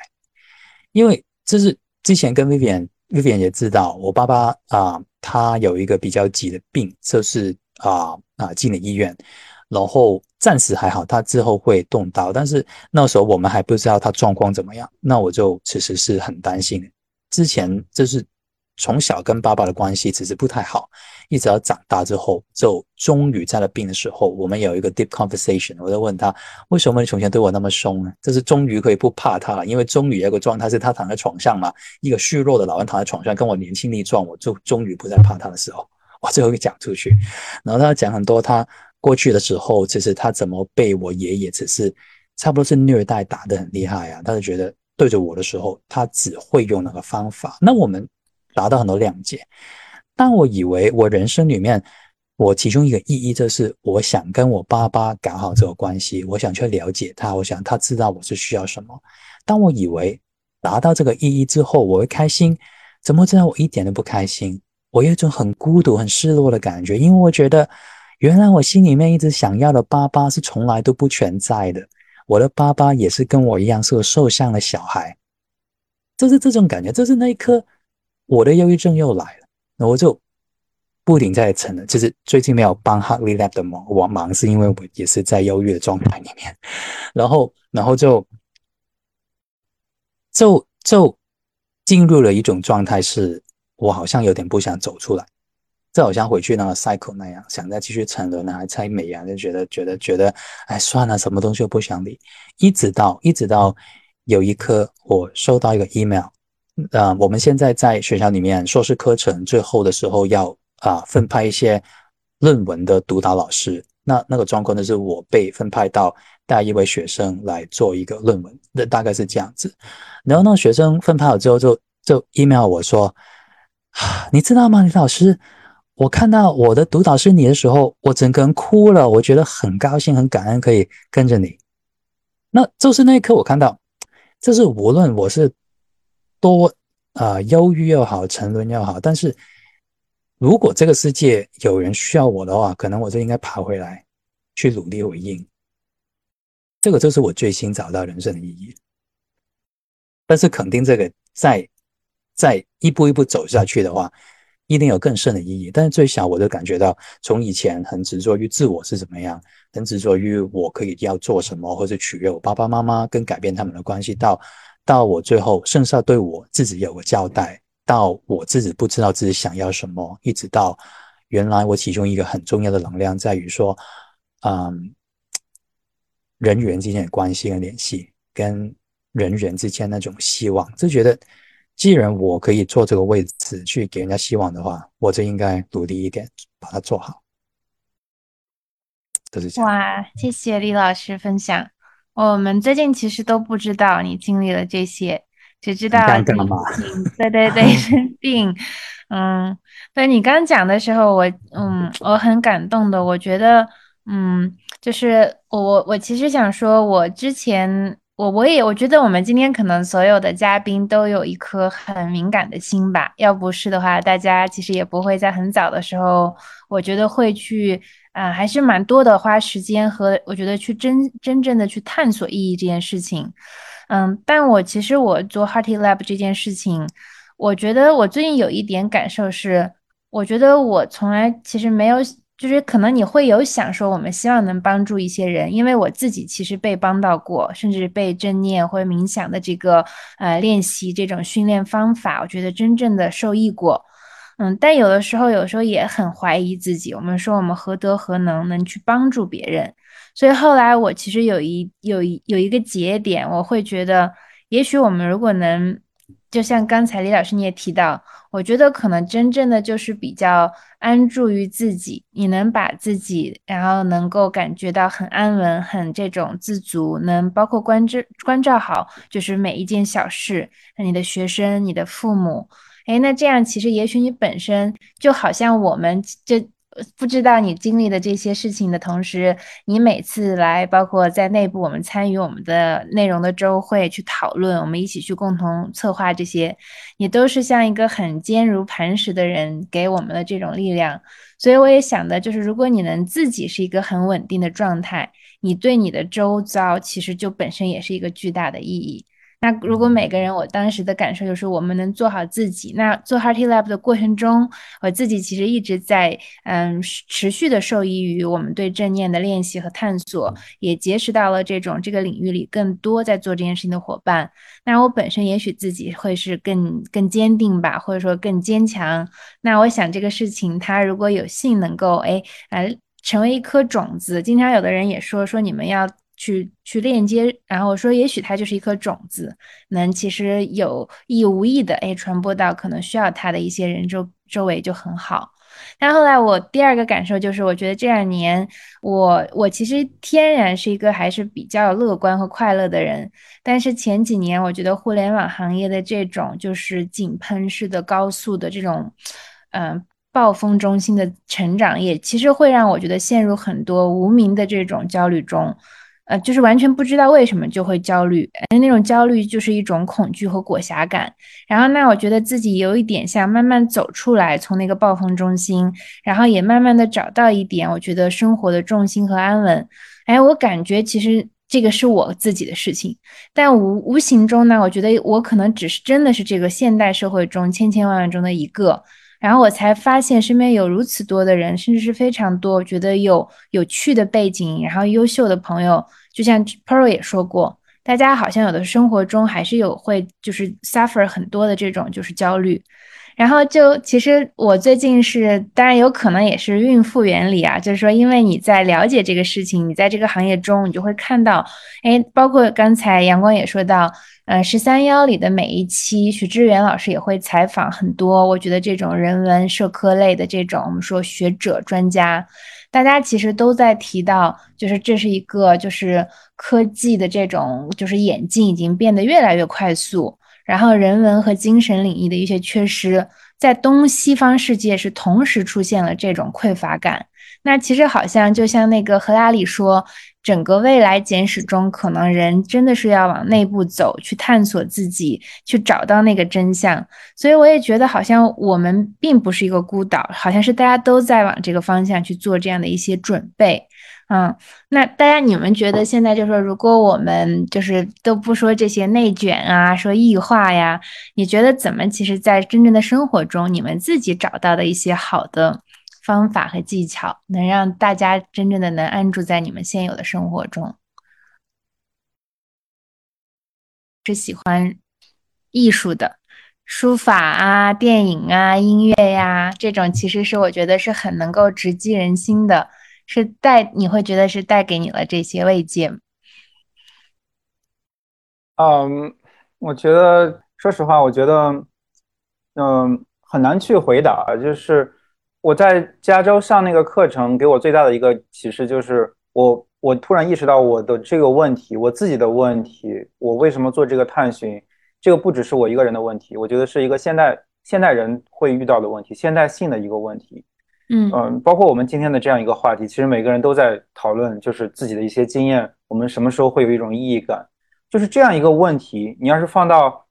因为这是之前跟 Vivian。这边也知道，我爸爸啊，他有一个比较急的病，就是啊啊进了医院，然后暂时还好，他之后会动刀，但是那时候我们还不知道他状况怎么样，那我就其实是很担心。之前就是从小跟爸爸的关系其实不太好，一直到长大之后，就终于在了病的时候，我们有一个 deep conversation。我就问他，为什么你从前对我那么凶呢？这是终于可以不怕他了，因为终于有个状态是他躺在床上嘛，一个虚弱的老人躺在床上，跟我年轻力壮，我就终于不再怕他的时候，我最后一个讲出去。然后他讲很多他过去的时候，其实他怎么被我爷爷只是差不多是虐待打得很厉害啊，他就觉得对着我的时候，他只会用那个方法。那我们。达到很多谅解，但我以为我人生里面，我其中一个意义就是我想跟我爸爸搞好这个关系，我想去了解他，我想他知道我是需要什么。当我以为达到这个意义之后，我会开心，怎么知道我一点都不开心？我有一种很孤独、很失落的感觉，因为我觉得原来我心里面一直想要的爸爸是从来都不存在的，我的爸爸也是跟我一样是个受伤的小孩，就是这种感觉，就是那一刻。我的忧郁症又来了，那我就不停在沉了。就是最近没有帮 Hartley Lab 的忙，我忙是因为我也是在忧郁的状态里面，然后，然后就就就进入了一种状态，是我好像有点不想走出来，就好像回去那个 cycle 那样，想再继续沉沦还猜美啊，就觉得觉得觉得，哎，算了，什么东西都不想理。一直到一直到有一刻，我收到一个 email。呃，我们现在在学校里面硕士课程最后的时候要啊分派一些论文的督导老师。那那个状况呢，是我被分派到带一位学生来做一个论文，那大概是这样子。然后那学生分派好之后，就就 email 我说：“你知道吗，李老师？我看到我的督导是你的时候，我整个人哭了。我觉得很高兴，很感恩可以跟着你。那就是那一刻，我看到，就是无论我是。”多啊，忧郁又好，沉沦又好，但是如果这个世界有人需要我的话，可能我就应该爬回来，去努力回应。这个就是我最新找到人生的意义。但是肯定这个再再一步一步走下去的话，一定有更深的意义。但是最小我就感觉到，从以前很执着于自我是怎么样，很执着于我可以要做什么，或者取悦我爸爸妈妈，跟改变他们的关系到。到我最后，剩下对我自己有个交代；到我自己不知道自己想要什么，一直到原来我其中一个很重要的能量在于说，嗯，人与人之间的关系跟联系，跟人与人之间那种希望，就觉得既然我可以坐这个位置去给人家希望的话，我就应该努力一点把它做好。哇，谢谢李老师分享。我们最近其实都不知道你经历了这些，只知道你对对对 生 病，嗯，对你刚讲的时候，我嗯我很感动的，我觉得嗯就是我我我其实想说，我之前我我也我觉得我们今天可能所有的嘉宾都有一颗很敏感的心吧，要不是的话，大家其实也不会在很早的时候，我觉得会去。啊，还是蛮多的，花时间和我觉得去真真正的去探索意义这件事情，嗯，但我其实我做 Hearty Lab 这件事情，我觉得我最近有一点感受是，我觉得我从来其实没有，就是可能你会有想说，我们希望能帮助一些人，因为我自己其实被帮到过，甚至被正念或者冥想的这个呃练习这种训练方法，我觉得真正的受益过。嗯，但有的时候，有时候也很怀疑自己。我们说我们何德何能能去帮助别人？所以后来我其实有一有一有一个节点，我会觉得，也许我们如果能，就像刚才李老师你也提到，我觉得可能真正的就是比较安住于自己，你能把自己，然后能够感觉到很安稳、很这种自足，能包括关照关照好，就是每一件小事，你的学生、你的父母。哎，那这样其实也许你本身就好像我们就不知道你经历的这些事情的同时，你每次来，包括在内部我们参与我们的内容的周会去讨论，我们一起去共同策划这些，你都是像一个很坚如磐石的人给我们的这种力量。所以我也想的就是，如果你能自己是一个很稳定的状态，你对你的周遭其实就本身也是一个巨大的意义。那如果每个人，我当时的感受就是我们能做好自己。那做 Hearty Lab 的过程中，我自己其实一直在嗯持续的受益于我们对正念的练习和探索，也结识到了这种这个领域里更多在做这件事情的伙伴。那我本身也许自己会是更更坚定吧，或者说更坚强。那我想这个事情，它如果有幸能够哎来成为一颗种子，经常有的人也说说你们要。去去链接，然后我说，也许它就是一颗种子，能其实有意无意的哎传播到可能需要它的一些人周周围就很好。但后来我第二个感受就是，我觉得这两年我我其实天然是一个还是比较乐观和快乐的人，但是前几年我觉得互联网行业的这种就是井喷式的高速的这种嗯暴风中心的成长，也其实会让我觉得陷入很多无名的这种焦虑中。呃，就是完全不知道为什么就会焦虑，那种焦虑就是一种恐惧和裹挟感。然后，那我觉得自己有一点像慢慢走出来，从那个暴风中心，然后也慢慢的找到一点我觉得生活的重心和安稳。哎，我感觉其实这个是我自己的事情，但无无形中呢，我觉得我可能只是真的是这个现代社会中千千万万中的一个。然后我才发现身边有如此多的人，甚至是非常多，觉得有有趣的背景，然后优秀的朋友，就像 Pearl 也说过，大家好像有的生活中还是有会就是 suffer 很多的这种就是焦虑。然后就其实我最近是，当然有可能也是孕妇原理啊，就是说因为你在了解这个事情，你在这个行业中，你就会看到，哎，包括刚才阳光也说到。呃，十三幺里的每一期，许志远老师也会采访很多。我觉得这种人文社科类的这种，我们说学者专家，大家其实都在提到，就是这是一个，就是科技的这种，就是演进已经变得越来越快速，然后人文和精神领域的一些缺失，在东西方世界是同时出现了这种匮乏感。那其实好像就像那个赫拉里说。整个未来简史中，可能人真的是要往内部走，去探索自己，去找到那个真相。所以我也觉得，好像我们并不是一个孤岛，好像是大家都在往这个方向去做这样的一些准备。嗯，那大家你们觉得现在就说，如果我们就是都不说这些内卷啊，说异化呀，你觉得怎么？其实，在真正的生活中，你们自己找到的一些好的。方法和技巧能让大家真正的能安住在你们现有的生活中。是喜欢艺术的，书法啊、电影啊、音乐呀，这种其实是我觉得是很能够直击人心的，是带你会觉得是带给你了这些慰藉。嗯，我觉得，说实话，我觉得，嗯，很难去回答，就是。我在加州上那个课程，给我最大的一个启示就是，我我突然意识到我的这个问题，我自己的问题，我为什么做这个探寻，这个不只是我一个人的问题，我觉得是一个现代现代人会遇到的问题，现代性的一个问题。嗯嗯，包括我们今天的这样一个话题，其实每个人都在讨论，就是自己的一些经验，我们什么时候会有一种意义感，就是这样一个问题。你要是放到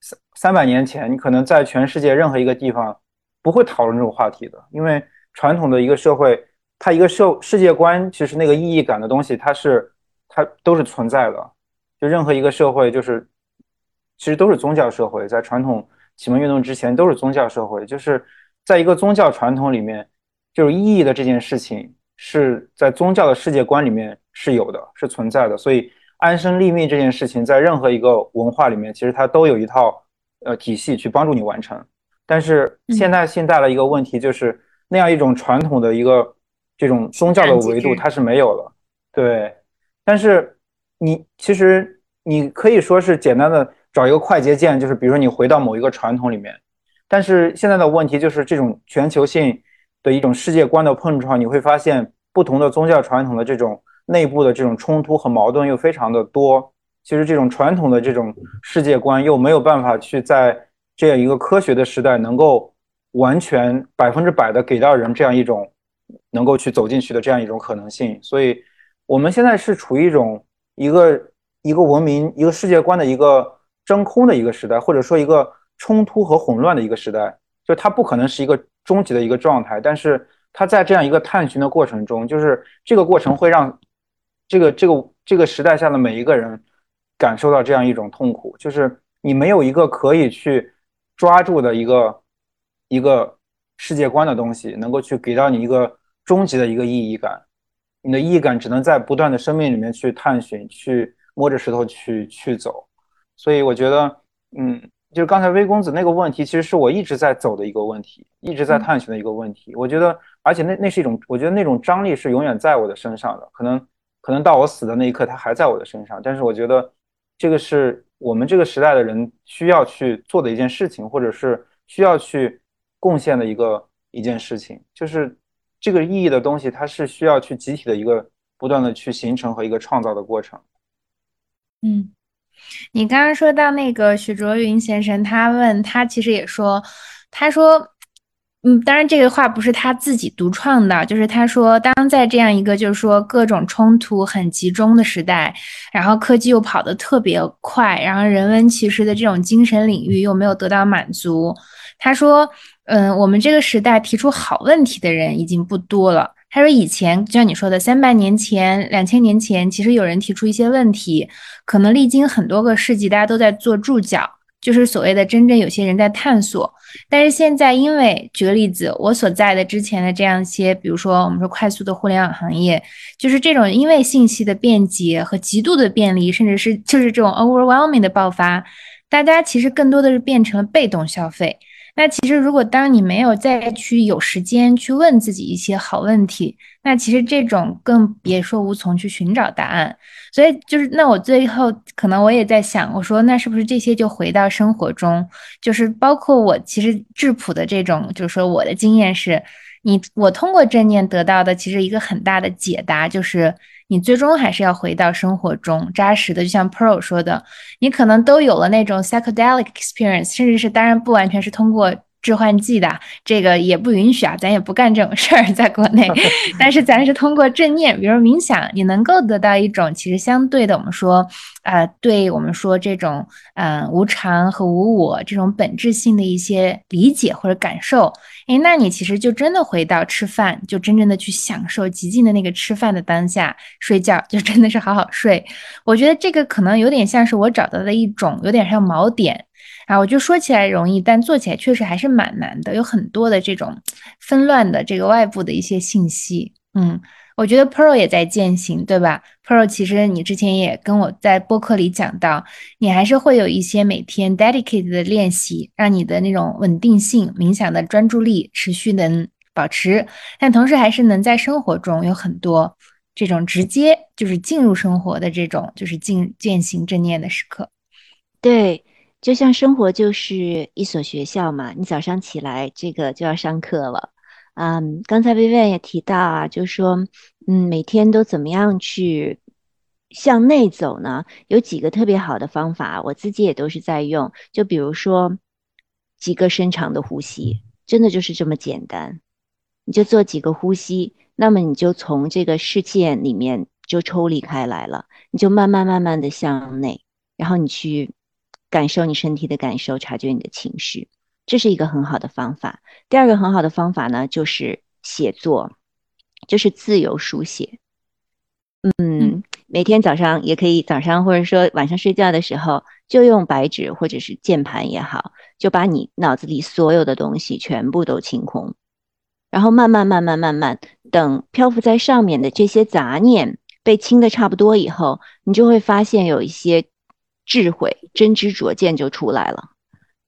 三三百年前，你可能在全世界任何一个地方。不会讨论这种话题的，因为传统的一个社会，它一个社世界观，其实那个意义感的东西，它是它都是存在的。就任何一个社会，就是其实都是宗教社会，在传统启蒙运动之前都是宗教社会。就是在一个宗教传统里面，就是意义的这件事情是在宗教的世界观里面是有的，是存在的。所以安身立命这件事情，在任何一个文化里面，其实它都有一套呃体系去帮助你完成。但是现在现在的一个问题，就是那样一种传统的一个这种宗教的维度，它是没有了。对，但是你其实你可以说是简单的找一个快捷键，就是比如说你回到某一个传统里面。但是现在的问题就是这种全球性的一种世界观的碰撞，你会发现不同的宗教传统的这种内部的这种冲突和矛盾又非常的多。其实这种传统的这种世界观又没有办法去在这样一个科学的时代，能够完全百分之百的给到人这样一种能够去走进去的这样一种可能性，所以我们现在是处于一种一个一个文明、一个世界观的一个真空的一个时代，或者说一个冲突和混乱的一个时代。就它不可能是一个终极的一个状态，但是它在这样一个探寻的过程中，就是这个过程会让这个这个这个时代下的每一个人感受到这样一种痛苦，就是你没有一个可以去抓住的一个一个世界观的东西，能够去给到你一个终极的一个意义感。你的意义感只能在不断的生命里面去探寻，去摸着石头去去走。所以我觉得，嗯，就是刚才魏公子那个问题，其实是我一直在走的一个问题，一直在探寻的一个问题。我觉得，而且那那是一种，我觉得那种张力是永远在我的身上的，可能可能到我死的那一刻，它还在我的身上。但是我觉得，这个是我们这个时代的人需要去做的一件事情，或者是需要去贡献的一个一件事情，就是。这个意义的东西，它是需要去集体的一个不断的去形成和一个创造的过程。嗯，你刚刚说到那个许卓云先生，他问他其实也说，他说，嗯，当然这个话不是他自己独创的，就是他说，当在这样一个就是说各种冲突很集中的时代，然后科技又跑得特别快，然后人文其实的这种精神领域又没有得到满足，他说。嗯，我们这个时代提出好问题的人已经不多了。他说，以前就像你说的，三百年前、两千年前，其实有人提出一些问题，可能历经很多个世纪，大家都在做注脚，就是所谓的真正有些人在探索。但是现在，因为举个例子，我所在的之前的这样一些，比如说我们说快速的互联网行业，就是这种因为信息的便捷和极度的便利，甚至是就是这种 overwhelming 的爆发，大家其实更多的是变成了被动消费。那其实，如果当你没有再去有时间去问自己一些好问题，那其实这种更别说无从去寻找答案。所以就是，那我最后可能我也在想，我说那是不是这些就回到生活中，就是包括我其实质朴的这种，就是说我的经验是，你我通过正念得到的其实一个很大的解答就是。你最终还是要回到生活中扎实的，就像 Pro 说的，你可能都有了那种 psychedelic experience，甚至是当然不完全是通过致幻剂的，这个也不允许啊，咱也不干这种事儿，在国内。但是咱是通过正念，比如冥想，你能够得到一种其实相对的，我们说，呃，对我们说这种，嗯，无常和无我这种本质性的一些理解或者感受。诶，那你其实就真的回到吃饭，就真正的去享受极尽的那个吃饭的当下，睡觉就真的是好好睡。我觉得这个可能有点像是我找到的一种，有点像锚点啊。我就说起来容易，但做起来确实还是蛮难的，有很多的这种纷乱的这个外部的一些信息，嗯。我觉得 Pro 也在践行，对吧？Pro 其实你之前也跟我在播客里讲到，你还是会有一些每天 dedicated 的练习，让你的那种稳定性、冥想的专注力持续能保持，但同时还是能在生活中有很多这种直接就是进入生活的这种就是进践行正念的时刻。对，就像生活就是一所学校嘛，你早上起来这个就要上课了。嗯，刚才薇薇也提到啊，就说，嗯，每天都怎么样去向内走呢？有几个特别好的方法，我自己也都是在用。就比如说几个深长的呼吸，真的就是这么简单，你就做几个呼吸，那么你就从这个事件里面就抽离开来了，你就慢慢慢慢的向内，然后你去感受你身体的感受，察觉你的情绪。这是一个很好的方法。第二个很好的方法呢，就是写作，就是自由书写。嗯，每天早上也可以，早上或者说晚上睡觉的时候，就用白纸或者是键盘也好，就把你脑子里所有的东西全部都清空，然后慢慢慢慢慢慢，等漂浮在上面的这些杂念被清的差不多以后，你就会发现有一些智慧、真知灼见就出来了。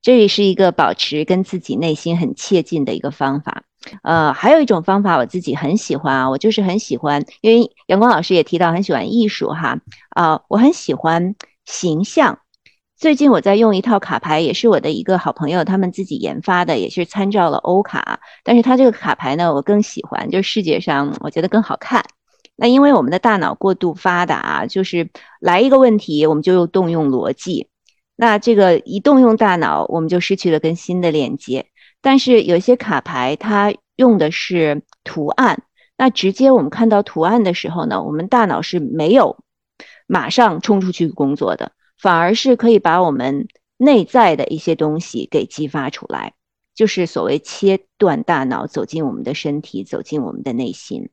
这也是一个保持跟自己内心很切近的一个方法。呃，还有一种方法，我自己很喜欢啊，我就是很喜欢，因为阳光老师也提到很喜欢艺术哈啊，我很喜欢形象。最近我在用一套卡牌，也是我的一个好朋友他们自己研发的，也是参照了欧卡，但是它这个卡牌呢，我更喜欢，就视觉上我觉得更好看。那因为我们的大脑过度发达，就是来一个问题，我们就又动用逻辑。那这个一动用大脑，我们就失去了跟新的连接。但是有些卡牌它用的是图案，那直接我们看到图案的时候呢，我们大脑是没有马上冲出去工作的，反而是可以把我们内在的一些东西给激发出来，就是所谓切断大脑，走进我们的身体，走进我们的内心。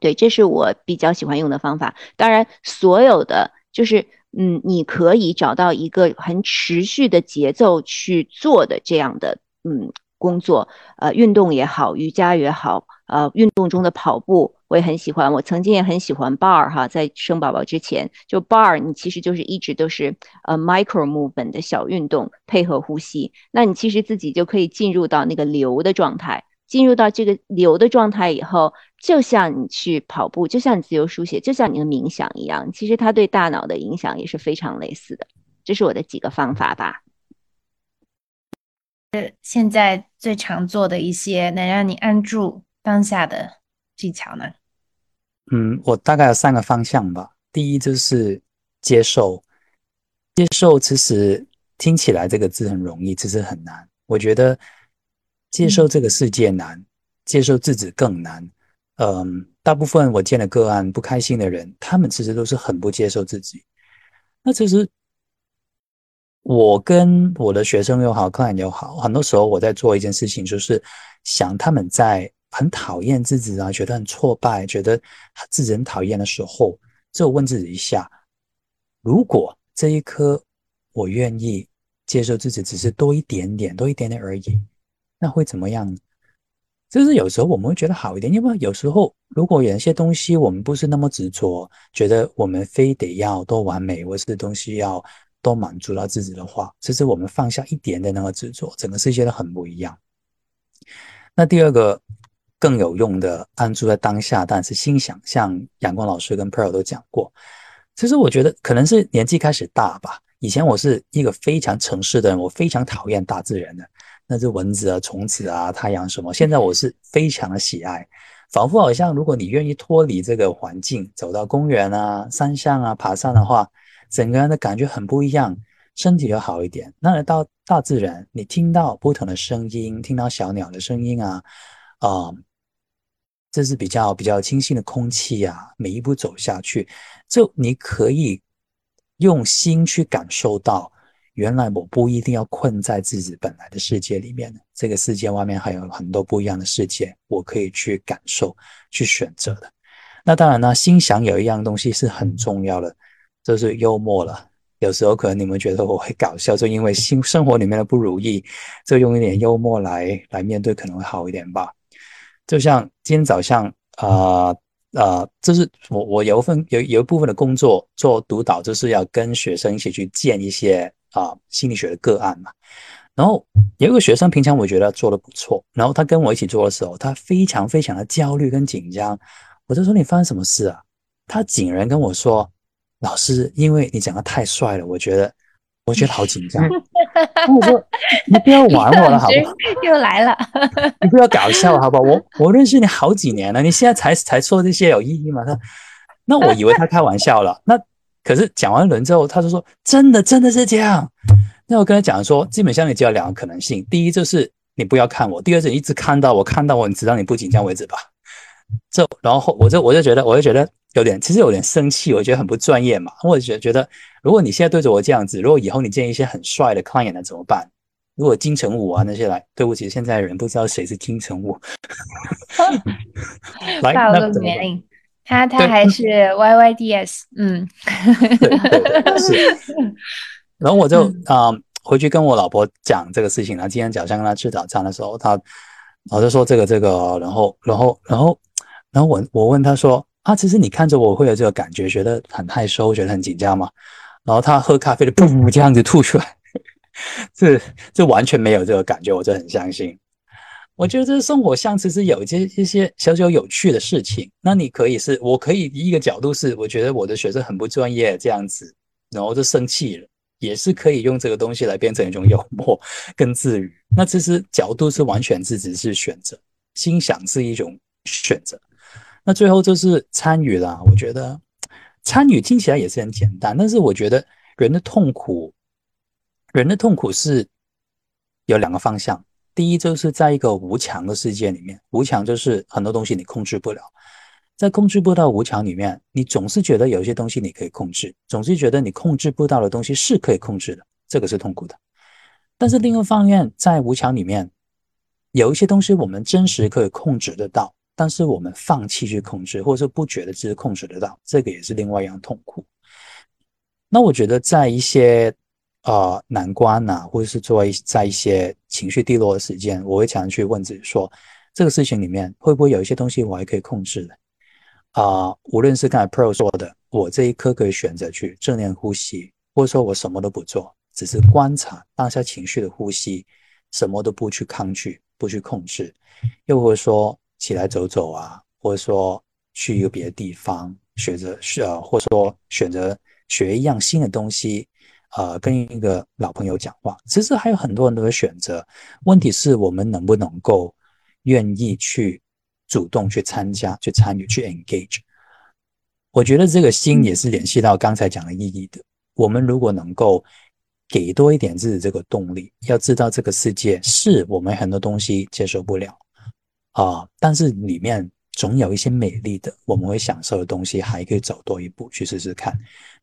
对，这是我比较喜欢用的方法。当然，所有的就是。嗯，你可以找到一个很持续的节奏去做的这样的嗯工作，呃，运动也好，瑜伽也好，呃，运动中的跑步我也很喜欢。我曾经也很喜欢 bar 哈，在生宝宝之前，就 bar 你其实就是一直都是呃 micro movement 的小运动，配合呼吸，那你其实自己就可以进入到那个流的状态。进入到这个流的状态以后，就像你去跑步，就像你自由书写，就像你的冥想一样，其实它对大脑的影响也是非常类似的。这是我的几个方法吧。现在最常做的一些能让你按住当下的技巧呢？嗯，我大概有三个方向吧。第一就是接受，接受其实听起来这个字很容易，其实很难。我觉得。接受这个世界难，接受自己更难。嗯，大部分我见的个案不开心的人，他们其实都是很不接受自己。那其实我跟我的学生又好，客人又好，很多时候我在做一件事情，就是想他们在很讨厌自己啊，觉得很挫败，觉得自己很讨厌的时候，就问自己一下：如果这一刻我愿意接受自己，只是多一点点，多一点点而已。那会怎么样？就是有时候我们会觉得好一点，因为有时候如果有一些东西我们不是那么执着，觉得我们非得要多完美，或是东西要多满足到自己的话，其实我们放下一点的那个执着，整个世界都很不一样。那第二个更有用的，安住在当下，但是心想，像阳光老师跟 Pearl 都讲过，其实我觉得可能是年纪开始大吧。以前我是一个非常城市的人，我非常讨厌大自然的。那只蚊子啊、虫子啊、太阳什么？现在我是非常的喜爱，仿佛好像如果你愿意脱离这个环境，走到公园啊、山上啊、爬山的话，整个人的感觉很不一样，身体又好一点。那到大自然，你听到不同的声音，听到小鸟的声音啊，啊，这是比较比较清新的空气啊。每一步走下去，就你可以用心去感受到。原来我不一定要困在自己本来的世界里面这个世界外面还有很多不一样的世界，我可以去感受、去选择的。那当然呢，心想有一样东西是很重要的，就是幽默了。有时候可能你们觉得我会搞笑，就因为新生活里面的不如意，就用一点幽默来来面对，可能会好一点吧。就像今天早上，啊啊，就是我我有一份有有一部分的工作做督导，就是要跟学生一起去见一些。啊，心理学的个案嘛，然后有一个学生，平常我觉得做的不错，然后他跟我一起做的时候，他非常非常的焦虑跟紧张，我就说你发生什么事啊？他竟然跟我说，老师，因为你长得太帅了，我觉得我觉得好紧张。我说你不要玩我了，好不好？又来了，你不要搞笑，好不好？我我认识你好几年了，你现在才才说这些有意义吗？他那我以为他开玩笑了，那。可是讲完轮之后，他就说：“真的，真的是这样。”那我跟他讲说，基本上你只有两个可能性：第一就是你不要看我；第二是你一直看到我，看到我，你直到你不紧张为止吧。这然后我就我就觉得，我就觉得有点，其实有点生气，我觉得很不专业嘛。我觉觉得，如果你现在对着我这样子，如果以后你见一些很帅的 client 怎么办？如果金城武啊那些来，对不起，现在人不知道谁是金城武。来，那怎么？他他还是 Y Y D S，嗯，是。然后我就啊回去跟我老婆讲这个事情了。今天早上跟她吃早餐的时候，她我就说这个这个，然后然后然后然后我我问她说啊，其实你看着我会有这个感觉，觉得很害羞，觉得很紧张吗？然后她喝咖啡的噗这样子吐出来，这这完全没有这个感觉，我就很相信。我觉得这生活上其实有一些一些小小有趣的事情。那你可以是，我可以一个角度是，我觉得我的学生很不专业这样子，然后就生气了，也是可以用这个东西来变成一种幽默跟自愈。那其实角度是完全自己是选择，心想是一种选择。那最后就是参与啦。我觉得参与听起来也是很简单，但是我觉得人的痛苦，人的痛苦是有两个方向。第一，就是在一个无墙的世界里面，无墙就是很多东西你控制不了。在控制不到无墙里面，你总是觉得有些东西你可以控制，总是觉得你控制不到的东西是可以控制的，这个是痛苦的。但是另一方面，在无墙里面，有一些东西我们真实可以控制得到，但是我们放弃去控制，或者说不觉得自己控制得到，这个也是另外一样痛苦。那我觉得在一些呃难关呐、或者是作为在一些情绪低落的时间，我会常去问自己说，这个事情里面会不会有一些东西我还可以控制的？啊、无论是刚才 Pro 说的，我这一刻可以选择去正念呼吸，或者说我什么都不做，只是观察当下情绪的呼吸，什么都不去抗拒，不去控制，又或者说起来走走啊，或者说去一个别的地方，选择呃，或者说选择学一样新的东西，呃，跟一个老朋友讲话，其实还有很多很多的选择。问题是我们能不能够愿意去主动去参加、去参与、去 engage。我觉得这个心也是联系到刚才讲的意义的。我们如果能够给多一点自己这个动力，要知道这个世界是我们很多东西接受不了啊、但是里面总有一些美丽的，我们会享受的东西，还可以走多一步去试试看。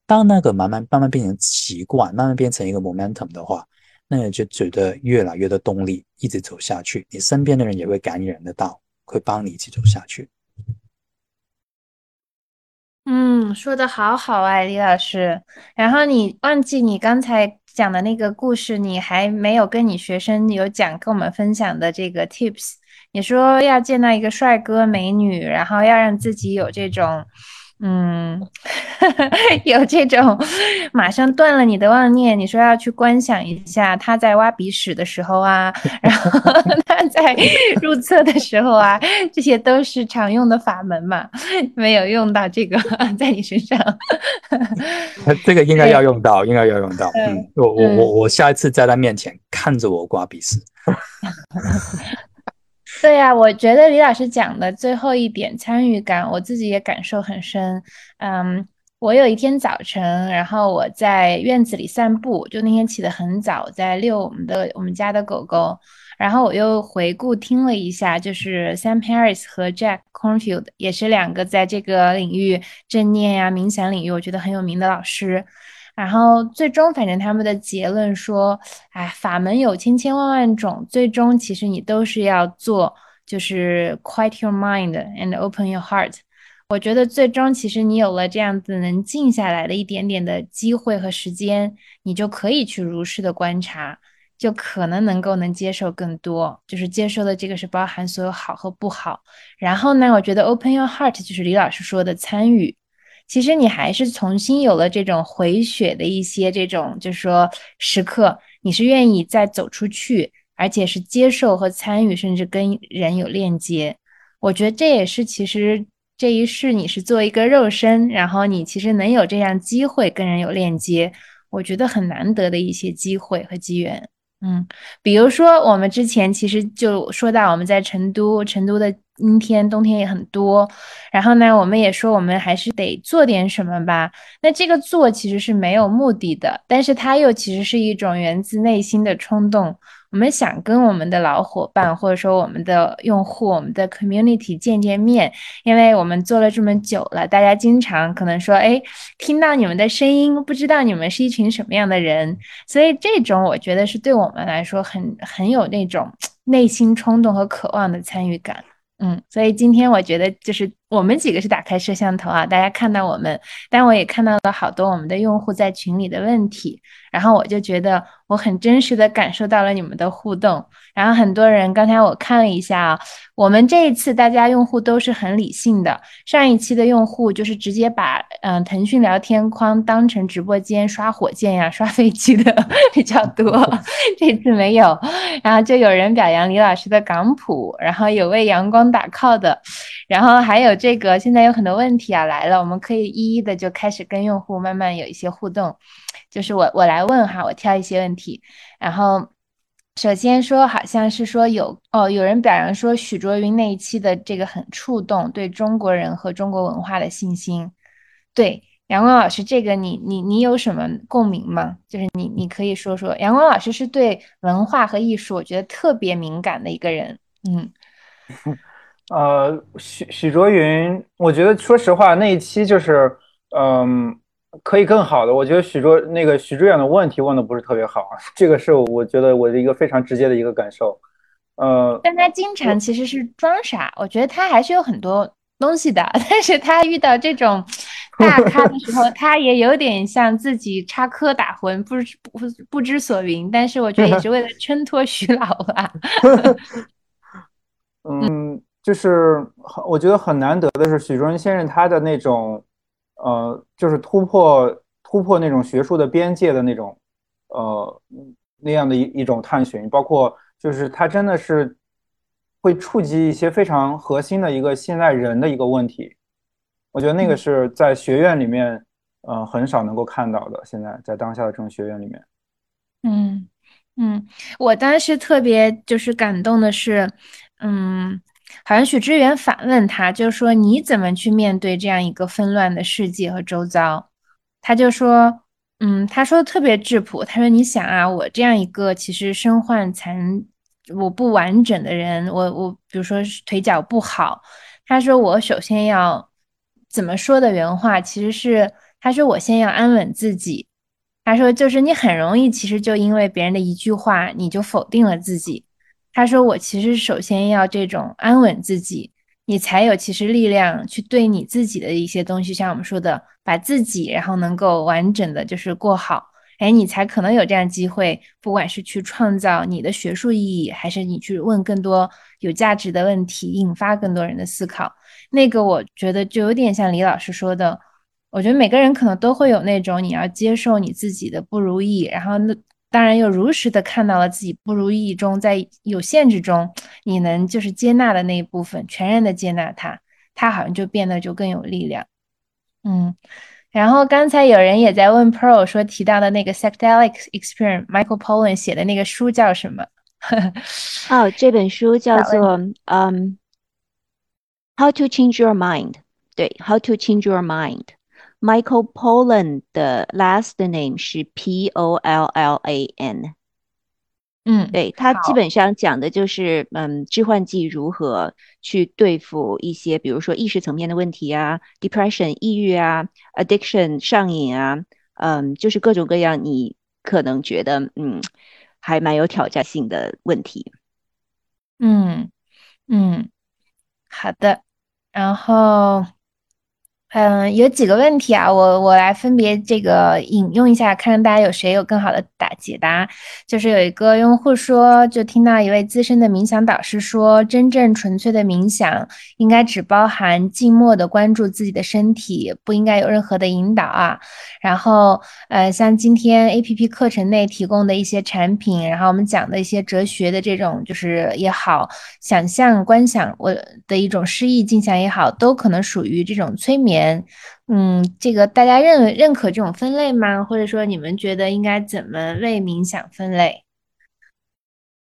当那个慢慢慢慢变成习惯，慢慢变成一个 momentum 的话，那你就觉得越来越多动力一直走下去，你身边的人也会感染得到，会帮你一起走下去。嗯，说的好好啊，李老师。然后你忘记你刚才讲的那个故事，你还没有跟你学生有讲跟我们分享的这个 tips。你说要见到一个帅哥美女，然后要让自己有这种，嗯，有这种马上断了你的妄念。你说要去观想一下他在挖鼻屎的时候啊，然后 他在入厕的时候啊，这些都是常用的法门嘛。没有用到这个在你身上。这个应该要用到，应该要用到。嗯嗯，我我嗯我我下一次在他面前看着我刮鼻屎。对呀，我觉得李老师讲的最后一点参与感，我自己也感受很深。嗯，我有一天早晨，然后我在院子里散步，就那天起得很早，在遛我们的我们家的狗狗。然后我又回顾听了一下，就是 Sam Harris 和 Jack Cornfield，也是两个在这个领域正念呀、冥想领域，我觉得很有名的老师。然后最终，反正他们的结论说，哎，法门有千千万万种，最终其实你都是要做，就是 quiet your mind and open your heart。我觉得最终其实你有了这样子能静下来的一点点的机会和时间，你就可以去如实的观察，就可能能够能接受更多，就是接受的这个是包含所有好和不好。然后呢，我觉得 open your heart 就是李老师说的参与。其实你还是重新有了这种回血的一些这种，就是说时刻，你是愿意再走出去，而且是接受和参与，甚至跟人有链接。我觉得这也是其实这一世你是做一个肉身，然后你其实能有这样机会跟人有链接，我觉得很难得的一些机会和机缘。嗯，比如说我们之前其实就说到我们在成都，成都的阴天，冬天也很多。然后呢，我们也说我们还是得做点什么吧。那这个做其实是没有目的的，但是它又其实是一种源自内心的冲动。我们想跟我们的老伙伴，或者说我们的用户、我们的 community 见见面，因为我们做了这么久了，大家经常可能说，哎，听到你们的声音，不知道你们是一群什么样的人，所以这种我觉得是对我们来说很很有那种 内心冲动和渴望的参与感。嗯，所以今天我觉得就是我们几个是打开摄像头啊，大家看到我们，但我也看到了好多我们的用户在群里的问题，然后我就觉得我很真实的感受到了你们的互动，然后很多人刚才我看了一下啊，我们这一次大家用户都是很理性的，上一期的用户就是直接把嗯、腾讯聊天框当成直播间刷火箭呀、刷飞机的比较多，这次没有，然后就有人表扬李老师的港普，然后有为阳光打 call 的，然后还有这个现在有很多问题啊来了，我们可以一一的就开始跟用户慢慢有一些互动，就是我我来问哈，我挑一些问题，然后。首先说，好像是说有哦，有人表扬说许卓云那一期的这个很触动，对中国人和中国文化的信心。对，阳光老师，这个你你你有什么共鸣吗？就是你你可以说说，阳光老师是对文化和艺术，我觉得特别敏感的一个人。嗯 呃，许许卓云，我觉得说实话，那一期就是，嗯，可以更好的。我觉得许卓那个许志远的问题问的不是特别好，这个是我觉得我的一个非常直接的一个感受。呃，但他经常其实是装傻，我觉得他还是有很多东西的，但是他遇到这种大咖的时候，他也有点像自己插科打诨，不不不知所云。但是我觉得也是为了衬托徐老吧。嗯，就是我觉得很难得的是许忠先生他的那种，呃，就是突破突破那种学术的边界的那种，呃，那样的一一种探寻，包括就是他真的是会触及一些非常核心的一个现代人的一个问题。我觉得那个是在学院里面，呃，很少能够看到的。现在在当下的这种学院里面，嗯嗯，我当时特别就是感动的是，嗯，好像许知远反问他，就说你怎么去面对这样一个纷乱的世界和周遭？他就说，嗯，他说特别质朴，他说你想啊，我这样一个其实身患残，我不完整的人，我我比如说腿脚不好，他说我首先要。怎么说的原话其实是，他说我先要安稳自己。他说就是你很容易，其实就因为别人的一句话，你就否定了自己。他说我其实首先要这种安稳自己，你才有其实力量去对你自己的一些东西，像我们说的，把自己然后能够完整的就是过好，哎，你才可能有这样机会，不管是去创造你的学术意义，还是你去问更多有价值的问题，引发更多人的思考。那个我觉得就有点像李老师说的，我觉得每个人可能都会有那种你要接受你自己的不如意，然后那当然又如实的看到了自己不如意中，在有限制中你能就是接纳的那一部分，全然的接纳它，它好像就变得就更有力量。嗯，然后刚才有人也在问 Pearl 说提到的那个 Psychedelic Experience，Michael Pollan 写的那个书叫什么？哦，这本书叫做嗯。How to change your mind？对，How to change your mind。Michael Pollan 的 last name 是 P O L L A N。嗯，对他基本上讲的就是，嗯，致幻剂如何去对付一些，比如说意识层面的问题啊，depression 抑郁啊，addiction 上瘾啊，嗯，就是各种各样你可能觉得，嗯，还蛮有挑战性的问题。嗯嗯，好的。然后，嗯，有几个问题啊，我我来分别这个引用一下，看看大家有谁有更好的答解答。就是有一个用户说，就听到一位资深的冥想导师说，真正纯粹的冥想应该只包含静默的关注自己的身体，不应该有任何的引导啊。然后，呃，像今天 A P P 课程内提供的一些产品，然后我们讲的一些哲学的这种，就是也好，想象、观想我的一种诗意镜像也好，都可能属于这种催眠。嗯，这个大家认认可这种分类吗？或者说你们觉得应该怎么为冥想分类？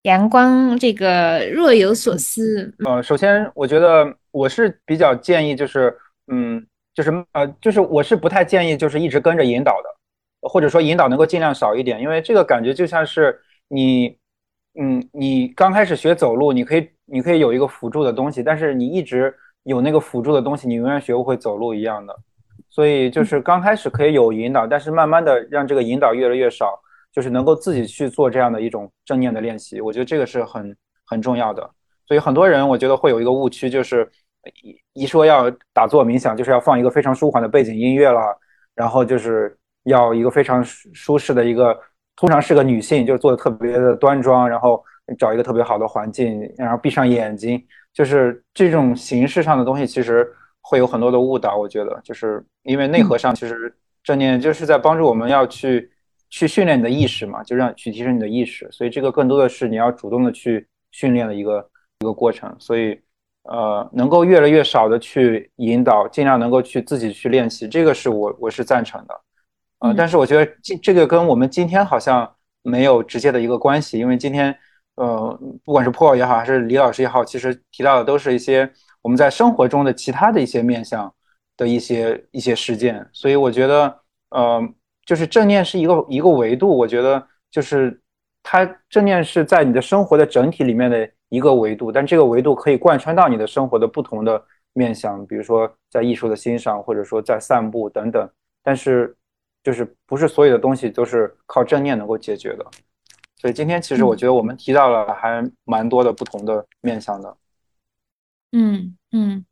阳光这个若有所思。呃，首先我觉得我是比较建议，就是嗯，就是呃，就是我是不太建议，就是一直跟着引导的，或者说引导能够尽量少一点，因为这个感觉就像是你，嗯，你刚开始学走路，你可以你可以有一个辅助的东西，但是你一直有那个辅助的东西，你永远学不会走路一样的。所以就是刚开始可以有引导，但是慢慢的让这个引导越来越少，就是能够自己去做这样的一种正念的练习。我觉得这个是很很重要的。所以很多人我觉得会有一个误区，就是一一说要打坐冥想，就是要放一个非常舒缓的背景音乐了，然后就是要一个非常舒适的一个，通常是个女性，就是做的特别的端庄，然后找一个特别好的环境，然后闭上眼睛，就是这种形式上的东西，其实。会有很多的误导，我觉得就是因为内核上，其实正念就是在帮助我们要去去训练你的意识嘛，就让去提升你的意识，所以这个更多的是你要主动的去训练的一个一个过程，所以呃，能够越来越少的去引导，尽量能够去自己去练习，这个是我我是赞成的，呃，但是我觉得这这个跟我们今天好像没有直接的一个关系，因为今天呃，不管是 Paul 也好，还是李老师也好，其实提到的都是一些。我们在生活中的其他的一些面向的一些一些事件，所以我觉得，呃，就是正念是一个一个维度，我觉得就是它正念是在你的生活的整体里面的一个维度，但这个维度可以贯穿到你的生活的不同的面向，比如说在艺术的欣赏，或者说在散步等等。但是，就是不是所有的东西都是靠正念能够解决的。所以今天其实我觉得我们提到了还蛮多的不同的面向的。嗯嗯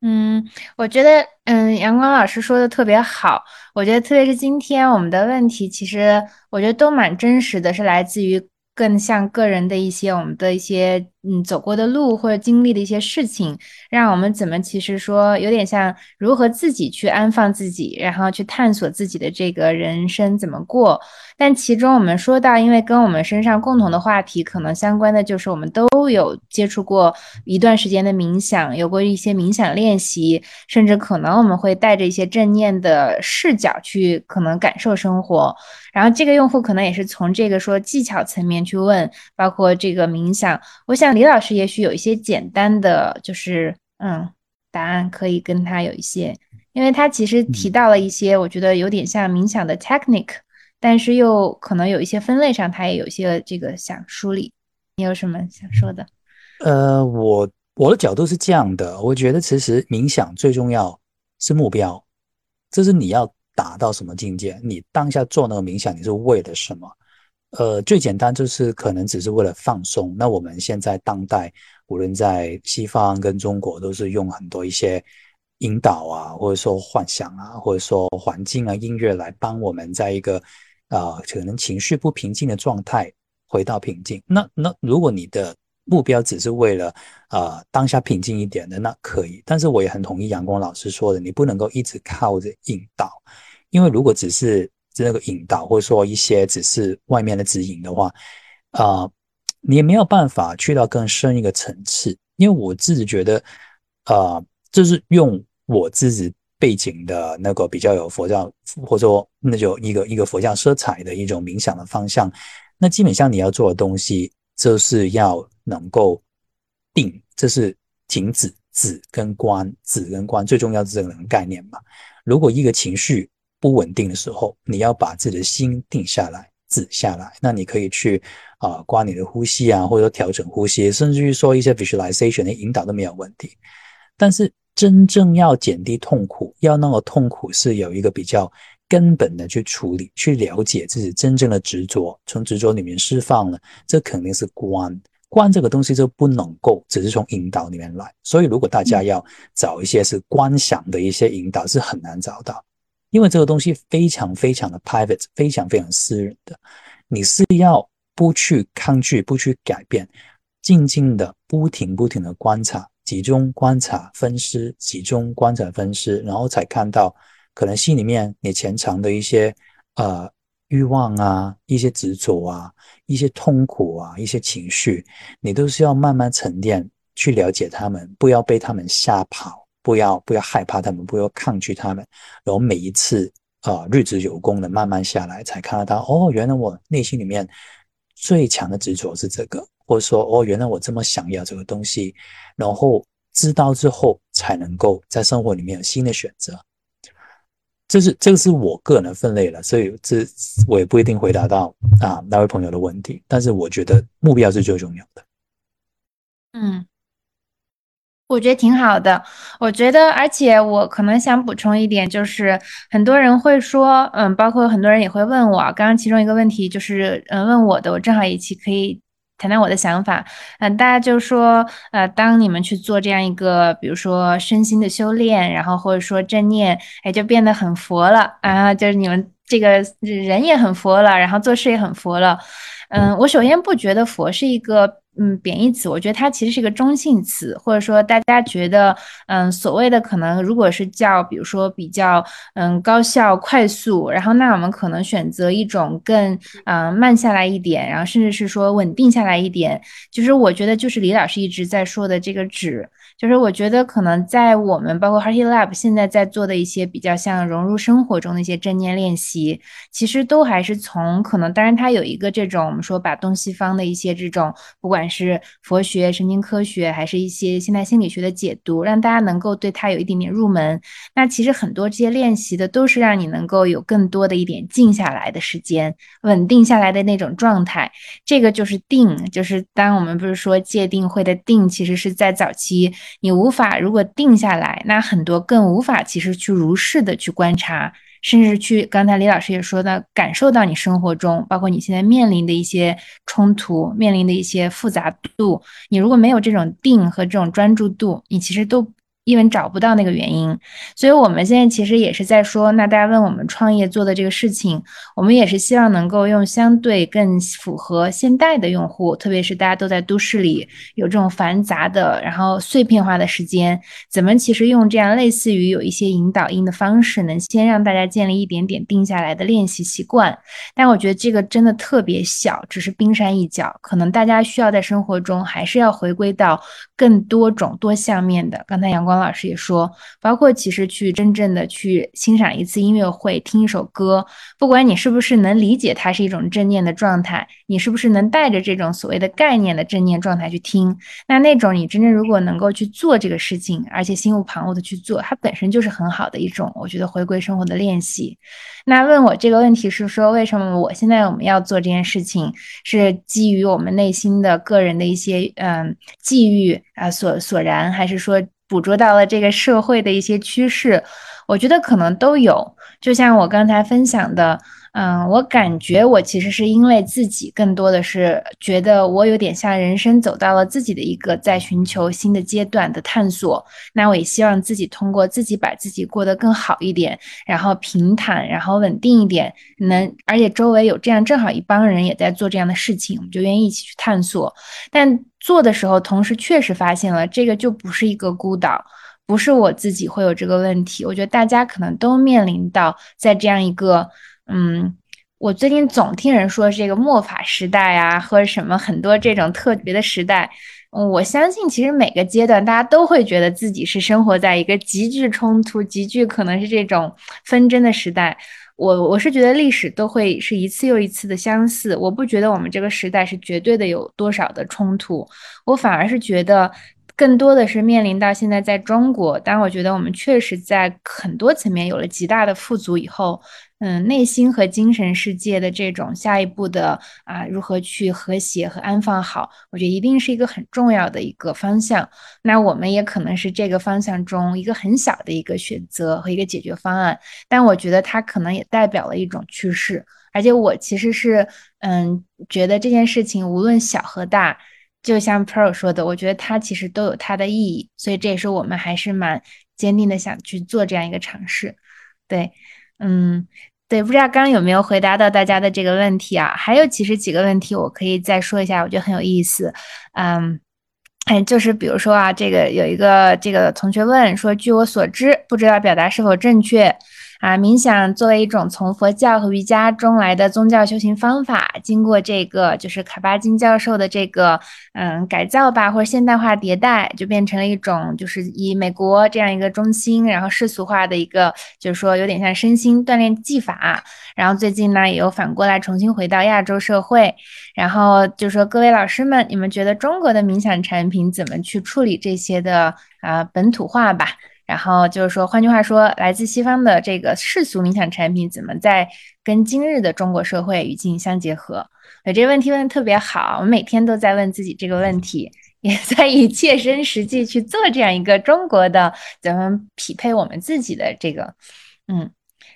嗯，我觉得，嗯，阳光老师说的特别好。我觉得，特别是今天我们的问题，其实我觉得都蛮真实的，是来自于更像个人的一些我们的一些嗯走过的路或者经历的一些事情，让我们怎么其实说有点像如何自己去安放自己，然后去探索自己的这个人生怎么过。但其中我们说到，因为跟我们身上共同的话题可能相关的，就是我们都有接触过一段时间的冥想，有过一些冥想练习，甚至可能我们会带着一些正念的视角去可能感受生活。然后这个用户可能也是从这个说技巧层面去问，包括这个冥想。我想李老师也许有一些简单的就是嗯答案可以跟他有一些，因为他其实提到了一些，我觉得有点像冥想的 technique。但是又可能有一些分类上，他也有一些这个想梳理。你有什么想说的？呃，我我的角度是这样的，我觉得其实冥想最重要是目标，这是你要达到什么境界？你当下做那个冥想，你是为了什么？呃，最简单就是可能只是为了放松。那我们现在当代，无论在西方跟中国，都是用很多一些引导啊，或者说幻想啊，或者说环境啊、音乐来帮我们在一个。啊，可能情绪不平静的状态回到平静。那那如果你的目标只是为了啊当下平静一点的，那可以。但是我也很同意阳光老师说的，你不能够一直靠着引导，因为如果只是这个引导，或者说一些只是外面的指引的话，啊，你也没有办法去到更深一个层次。因为我自己觉得，啊，就是用我自己。背景的那个比较有佛教，或者说那就一个一个佛教色彩的一种冥想的方向，那基本上你要做的东西就是要能够定，这是停止止跟观，止跟观最重要的这个概念嘛。如果一个情绪不稳定的时候，你要把自己的心定下来，止下来，那你可以去啊关你的呼吸啊，或者说调整呼吸，甚至于说一些 visualization 的引导都没有问题，但是。真正要减低痛苦，要那个痛苦是有一个比较根本的去处理，去了解自己真正的执着，从执着里面释放了，这肯定是观。观这个东西就不能够只是从引导里面来，所以如果大家要找一些是观想的一些引导，是很难找到，因为这个东西非常非常的 private，非常非常私人的，你是要不去抗拒，不去改变，静静的不停不停的观察。集中观察、分析，集中观察、分析，然后才看到可能心里面你潜藏的一些呃欲望啊、一些执着啊、一些痛苦啊、一些情绪，你都是要慢慢沉淀去了解他们，不要被他们吓跑，不要不要害怕他们，不要抗拒他们，然后每一次啊日子有功的慢慢下来，才看得到哦，原来我内心里面最强的执着是这个。或者说，哦，原来我这么想要这个东西，然后知道之后，才能够在生活里面有新的选择。这是这个是我个人的分类了，所以这我也不一定回答到啊那位朋友的问题。但是我觉得目标是最重要的。嗯，我觉得挺好的。我觉得，而且我可能想补充一点，就是很多人会说，嗯，包括很多人也会问我，刚刚其中一个问题就是，嗯，问我的，我正好一起可以。谈谈我的想法，嗯，大家就说，呃，当你们去做这样一个，比如说身心的修炼，然后或者说正念，哎，就变得很佛了啊，就是你们这个人也很佛了，然后做事也很佛了，嗯，我首先不觉得佛是一个。嗯，贬义词，我觉得它其实是一个中性词，或者说大家觉得，嗯，所谓的可能，如果是叫，比如说比较，嗯，高效、快速，然后那我们可能选择一种更，嗯，慢下来一点，然后甚至是说稳定下来一点，就是我觉得就是李老师一直在说的这个指。就是我觉得可能在我们包括 Hearty Lab 现在在做的一些比较像融入生活中的一些正念练习，其实都还是从可能，当然它有一个这种我们说把东西方的一些这种，不管是佛学、神经科学，还是一些现代心理学的解读，让大家能够对它有一点点入门。那其实很多这些练习的都是让你能够有更多的一点静下来的时间，稳定下来的那种状态。这个就是定，就是当我们不是说戒定会的定，其实是在早期。你无法如果定下来，那很多更无法其实去如是的去观察，甚至去刚才李老师也说的，感受到你生活中，包括你现在面临的一些冲突，面临的一些复杂度。你如果没有这种定和这种专注度，你其实都因为找不到那个原因，所以我们现在其实也是在说，那大家问我们创业做的这个事情，我们也是希望能够用相对更符合现代的用户，特别是大家都在都市里有这种繁杂的，然后碎片化的时间，怎么其实用这样类似于有一些引导音的方式，能先让大家建立一点点定下来的练习习惯。但我觉得这个真的特别小，只是冰山一角，可能大家需要在生活中还是要回归到更多种多项面的。刚才阳光。老师也说，包括其实去真正的去欣赏一次音乐会，听一首歌，不管你是不是能理解它是一种正念的状态，你是不是能带着这种所谓的概念的正念状态去听，那那种你真正如果能够去做这个事情，而且心无旁骛的去做，它本身就是很好的一种，我觉得回归生活的练习。那问我这个问题是说，为什么我现在我们要做这件事情，是基于我们内心的个人的一些嗯际遇啊所所然，还是说？捕捉到了这个社会的一些趋势，我觉得可能都有。就像我刚才分享的，嗯，我感觉我其实是因为自己更多的是觉得我有点像人生走到了自己的一个在寻求新的阶段的探索。那我也希望自己通过自己把自己过得更好一点，然后平坦，然后稳定一点，能而且周围有这样正好一帮人也在做这样的事情，我们就愿意一起去探索。但做的时候，同时确实发现了这个就不是一个孤岛，不是我自己会有这个问题。我觉得大家可能都面临到在这样一个，嗯，我最近总听人说这个末法时代啊，或者什么很多这种特别的时代。我相信其实每个阶段大家都会觉得自己是生活在一个极具冲突、极具可能是这种纷争的时代。我我是觉得历史都会是一次又一次的相似，我不觉得我们这个时代是绝对的有多少的冲突，我反而是觉得更多的是面临到现在在中国，当我觉得我们确实在很多层面有了极大的富足以后。嗯，内心和精神世界的这种下一步的啊，如何去和谐和安放好，我觉得一定是一个很重要的一个方向。那我们也可能是这个方向中一个很小的一个选择和一个解决方案，但我觉得它可能也代表了一种趋势。而且我其实是嗯，觉得这件事情无论小和大，就像 Pro 说的，我觉得它其实都有它的意义。所以这也是我们还是蛮坚定的想去做这样一个尝试。对。嗯，对，不知道刚刚有没有回答到大家的这个问题啊？还有其实几个问题我可以再说一下，我觉得很有意思。嗯，哎，就是比如说啊，这个有一个这个同学问说，据我所知，不知道表达是否正确。啊，冥想作为一种从佛教和瑜伽中来的宗教修行方法，经过这个就是卡巴金教授的这个嗯改造吧，或者现代化迭代，就变成了一种就是以美国这样一个中心，然后世俗化的一个，就是说有点像身心锻炼技法。然后最近呢，也有反过来重新回到亚洲社会，然后就说各位老师们，你们觉得中国的冥想产品怎么去处理这些的啊本土化吧？然后就是说，换句话说，来自西方的这个世俗冥想产品怎么在跟今日的中国社会语境相结合？对这个问题问的特别好，我每天都在问自己这个问题，也在以切身实际去做这样一个中国的怎么匹配我们自己的这个，嗯，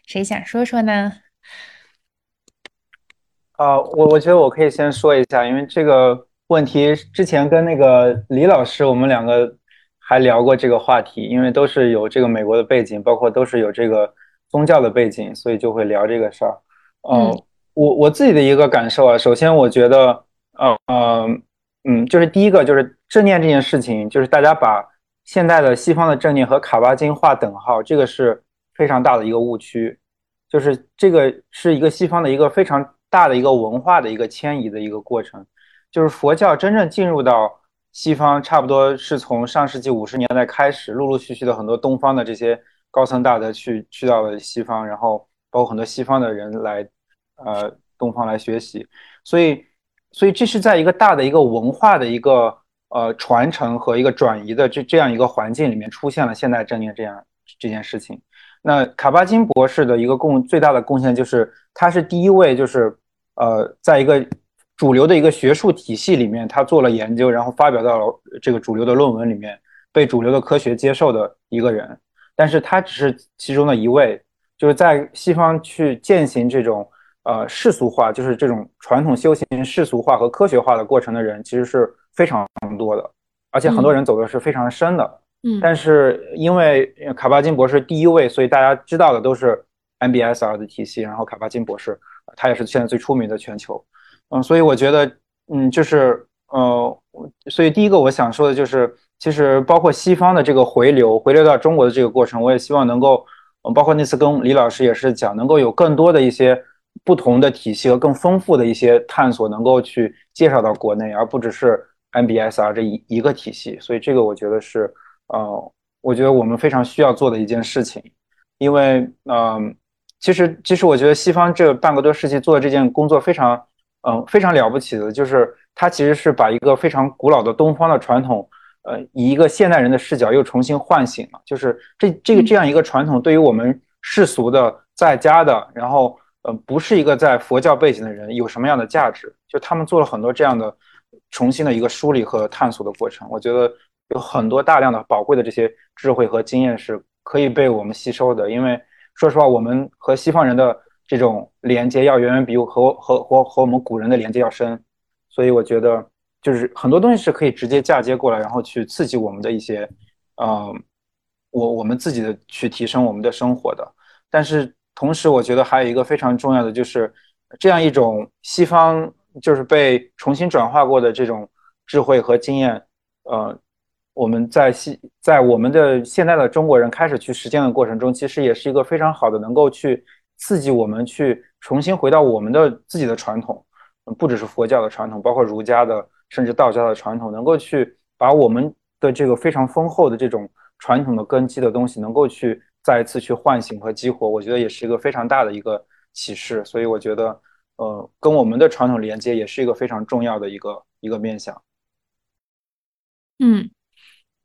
谁想说说呢？啊，我我觉得我可以先说一下，因为这个问题之前跟那个李老师我们两个。还聊过这个话题，因为都是有这个美国的背景，包括都是有这个宗教的背景，所以就会聊这个事儿。嗯，我我自己的一个感受啊，首先我觉得，呃呃，嗯，就是第一个就是正念这件事情，就是大家把现在的西方的正念和卡巴金划等号，这个是非常大的一个误区，就是这个是一个西方的一个非常大的一个文化的一个迁移的一个过程，就是佛教真正进入到。西方差不多是从上世纪五十年代开始，陆陆续续的很多东方的这些高僧大德去去到了西方，然后包括很多西方的人来，呃，东方来学习，所以，所以这是在一个大的一个文化的一个呃传承和一个转移的这这样一个环境里面出现了现代正念这样这件事情。那卡巴金博士的一个贡最大的贡献就是他是第一位，就是呃，在一个。主流的一个学术体系里面，他做了研究，然后发表到了这个主流的论文里面，被主流的科学接受的一个人。但是他只是其中的一位，就是在西方去践行这种呃世俗化，就是这种传统修行世俗化和科学化的过程的人，其实是非常多的，而且很多人走的是非常深的。嗯，但是因为卡巴金博士第一位，所以大家知道的都是 MBSR 的体系，然后卡巴金博士他也是现在最出名的全球，嗯，所以我觉得，嗯，就是呃，所以第一个我想说的就是，其实包括西方的这个回流，回流到中国的这个过程，我也希望能够，嗯，包括那次跟李老师也是讲，能够有更多的一些不同的体系和更丰富的一些探索，能够去介绍到国内，而不只是 MBSR 这一一个体系。所以这个我觉得是，呃，我觉得我们非常需要做的一件事情，因为，嗯。其实，其实我觉得西方这半个多世纪做的这件工作非常，嗯，非常了不起的，就是他其实是把一个非常古老的东方的传统，呃，以一个现代人的视角又重新唤醒了。就是这这个这样一个传统，对于我们世俗的在家的，然后，呃，不是一个在佛教背景的人，有什么样的价值？就他们做了很多这样的重新的一个梳理和探索的过程。我觉得有很多大量的宝贵的这些智慧和经验是可以被我们吸收的，因为。说实话，我们和西方人的这种连接要远远比和和和和我们古人的连接要深，所以我觉得就是很多东西是可以直接嫁接过来，然后去刺激我们的一些，呃，我我们自己的去提升我们的生活的。但是同时，我觉得还有一个非常重要的就是这样一种西方就是被重新转化过的这种智慧和经验，呃。我们在西，在我们的现在的中国人开始去实践的过程中，其实也是一个非常好的，能够去刺激我们去重新回到我们的自己的传统，不只是佛教的传统，包括儒家的，甚至道家的传统，能够去把我们的这个非常丰厚的这种传统的根基的东西，能够去再一次去唤醒和激活，我觉得也是一个非常大的一个启示。所以我觉得，呃，跟我们的传统连接也是一个非常重要的一个一个面向。嗯。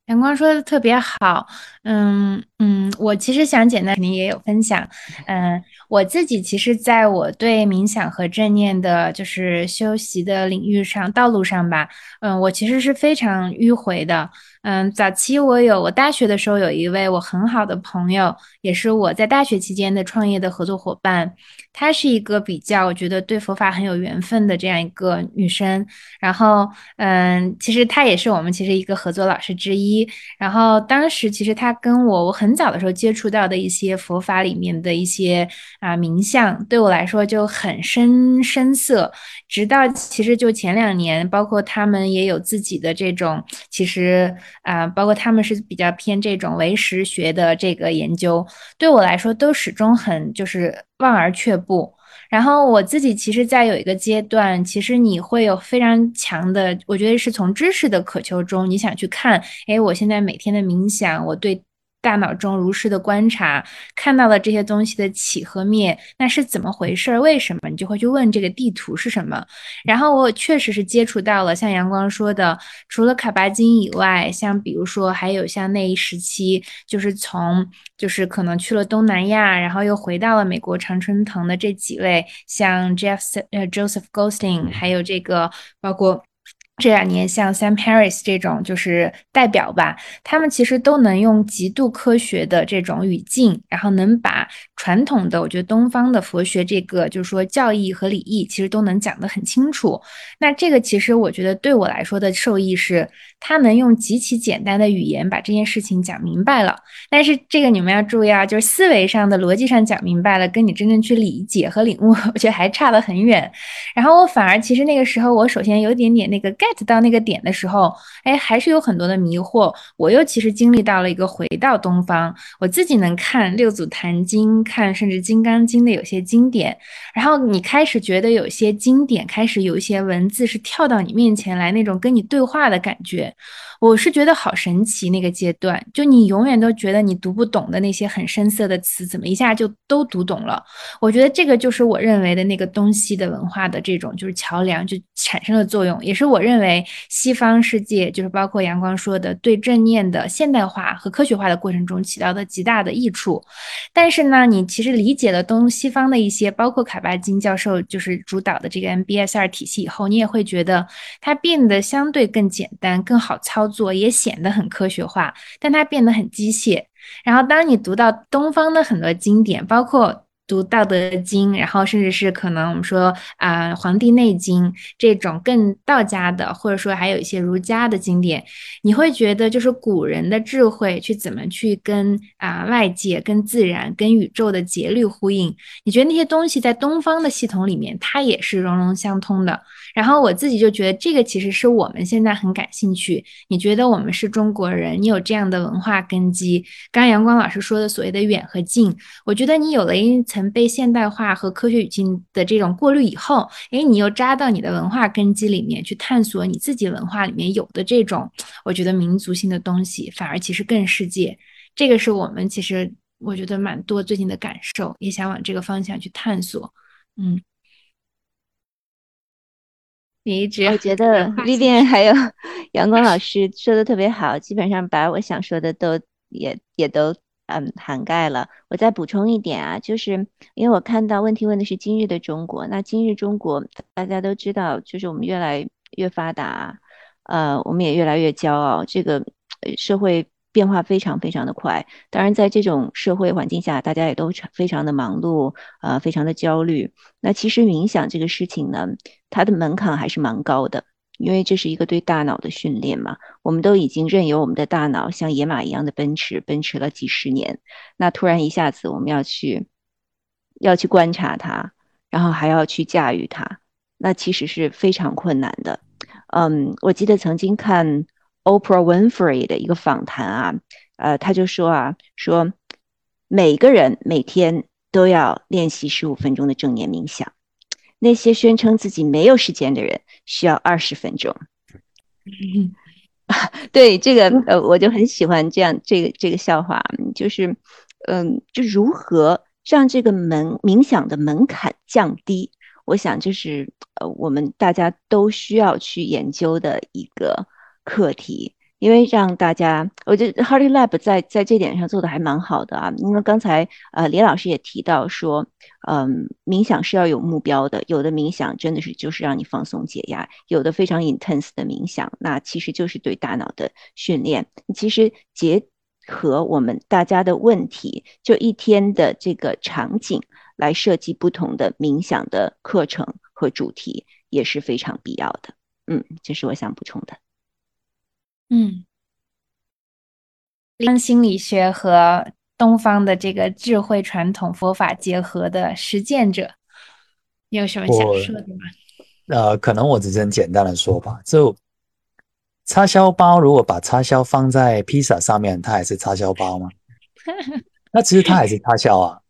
阳光说的特别好，嗯嗯，我其实想简单肯定也有分享，嗯，我自己其实在我对冥想和正念的，就是修习的领域上道路上吧，嗯，我其实是非常迂回的。嗯，早期我有我大学的时候有一位我很好的朋友，也是我在大学期间的创业的合作伙伴。她是一个比较我觉得对佛法很有缘分的这样一个女生。然后，嗯，其实她也是我们其实一个合作老师之一。然后当时其实她跟我我很早的时候接触到的一些佛法里面的一些啊冥想，对我来说就很深深色。直到其实就前两年，包括他们也有自己的这种其实。啊，包括他们是比较偏这种唯识学的这个研究，对我来说都始终很就是望而却步。然后我自己其实，在有一个阶段，其实你会有非常强的，我觉得是从知识的渴求中，你想去看，哎，我现在每天的冥想，我对。大脑中如实的观察，看到了这些东西的起和灭，那是怎么回事？为什么？你就会去问这个地图是什么。然后我确实是接触到了，像阳光说的，除了卡巴金以外，像比如说还有像那一时期，就是从就是可能去了东南亚，然后又回到了美国常春藤的这几位，像 Jeff 呃 Joseph Goldstein，还有这个包括。这两年，像 Sam Harris 这种就是代表吧，他们其实都能用极度科学的这种语境，然后能把传统的，我觉得东方的佛学这个就是说教义和礼义，其实都能讲得很清楚。那这个其实我觉得对我来说的受益是，他能用极其简单的语言把这件事情讲明白了。但是这个你们要注意啊，就是思维上的逻辑上讲明白了，跟你真正去理解和领悟，我觉得还差得很远。然后我反而其实那个时候，我首先有点点那个 get 到那个点的时候，哎，还是有很多的迷惑。我又其实经历到了一个回到东方，我自己能看六祖坛经，看甚至金刚经的有些经典，然后你开始觉得有些经典开始有一些文字是跳到你面前来，那种跟你对话的感觉。음我是觉得好神奇，那个阶段，就你永远都觉得你读不懂的那些很深色的词，怎么一下就都读懂了？我觉得这个就是我认为的那个东西的文化的这种就是桥梁就产生了作用，也是我认为西方世界就是包括阳光说的对正念的现代化和科学化的过程中起到的极大的益处。但是呢，你其实理解了东西方的一些，包括卡巴金教授就是主导的这个 MBSR 体系以后，你也会觉得它变得相对更简单、更好操。作也显得很科学化，但它变得很机械。然后，当你读到东方的很多经典，包括读《道德经》，然后甚至是可能我们说啊《黄帝内经》这种更道家的，或者说还有一些儒家的经典，你会觉得就是古人的智慧去怎么去跟啊外界、跟自然、跟宇宙的节律呼应？你觉得那些东西在东方的系统里面，它也是融融相通的？然后我自己就觉得这个其实是我们现在很感兴趣。你觉得我们是中国人，你有这样的文化根基。刚刚阳光老师说的所谓的远和近，我觉得你有了一层被现代化和科学语境的这种过滤以后，哎，你又扎到你的文化根基里面去探索你自己文化里面有的这种，我觉得民族性的东西，反而其实更世界。这个是我们其实我觉得蛮多最近的感受，也想往这个方向去探索。嗯。你一直我觉得 Vivian 还有 阳光老师说的特别好，基本上把我想说的都也也都嗯涵盖了。我再补充一点啊，就是因为我看到问题问的是今日的中国，那今日中国大家都知道，就是我们越来越发达，呃，我们也越来越骄傲，这个社会。变化非常非常的快，当然在这种社会环境下，大家也都非常的忙碌，呃，非常的焦虑。那其实冥想这个事情呢，它的门槛还是蛮高的，因为这是一个对大脑的训练嘛。我们都已经任由我们的大脑像野马一样的奔驰，奔驰了几十年，那突然一下子我们要去要去观察它，然后还要去驾驭它，那其实是非常困难的。嗯，我记得曾经看。Oprah Winfrey 的一个访谈啊，呃，他就说啊，说每个人每天都要练习十五分钟的正念冥想，那些宣称自己没有时间的人需要二十分钟。对这个，呃，我就很喜欢这样这个这个笑话，就是，嗯，就如何让这个门冥想的门槛降低，我想就是呃，我们大家都需要去研究的一个。课题，因为让大家，我觉得 Hardy Lab 在在这点上做的还蛮好的啊。因为刚才呃李老师也提到说，嗯，冥想是要有目标的，有的冥想真的是就是让你放松解压，有的非常 intense 的冥想，那其实就是对大脑的训练。其实结合我们大家的问题，就一天的这个场景来设计不同的冥想的课程和主题也是非常必要的。嗯，这是我想补充的。嗯，将心理学和东方的这个智慧传统佛法结合的实践者，你有什么想说的吗？呃，可能我只是很简单的说吧，就叉烧包，如果把叉烧放在披萨上面，它还是叉烧包吗？那其实它还是叉烧啊，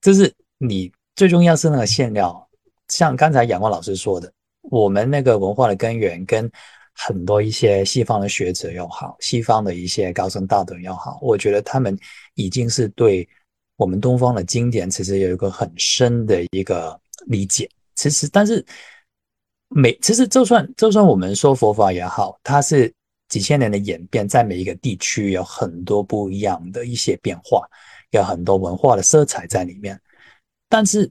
就是你最重要是那个馅料，像刚才阳光老师说的，我们那个文化的根源跟。很多一些西方的学者又好，西方的一些高僧大德又好，我觉得他们已经是对我们东方的经典其实有一个很深的一个理解。其实，但是每其实就算就算我们说佛法也好，它是几千年的演变，在每一个地区有很多不一样的一些变化，有很多文化的色彩在里面。但是，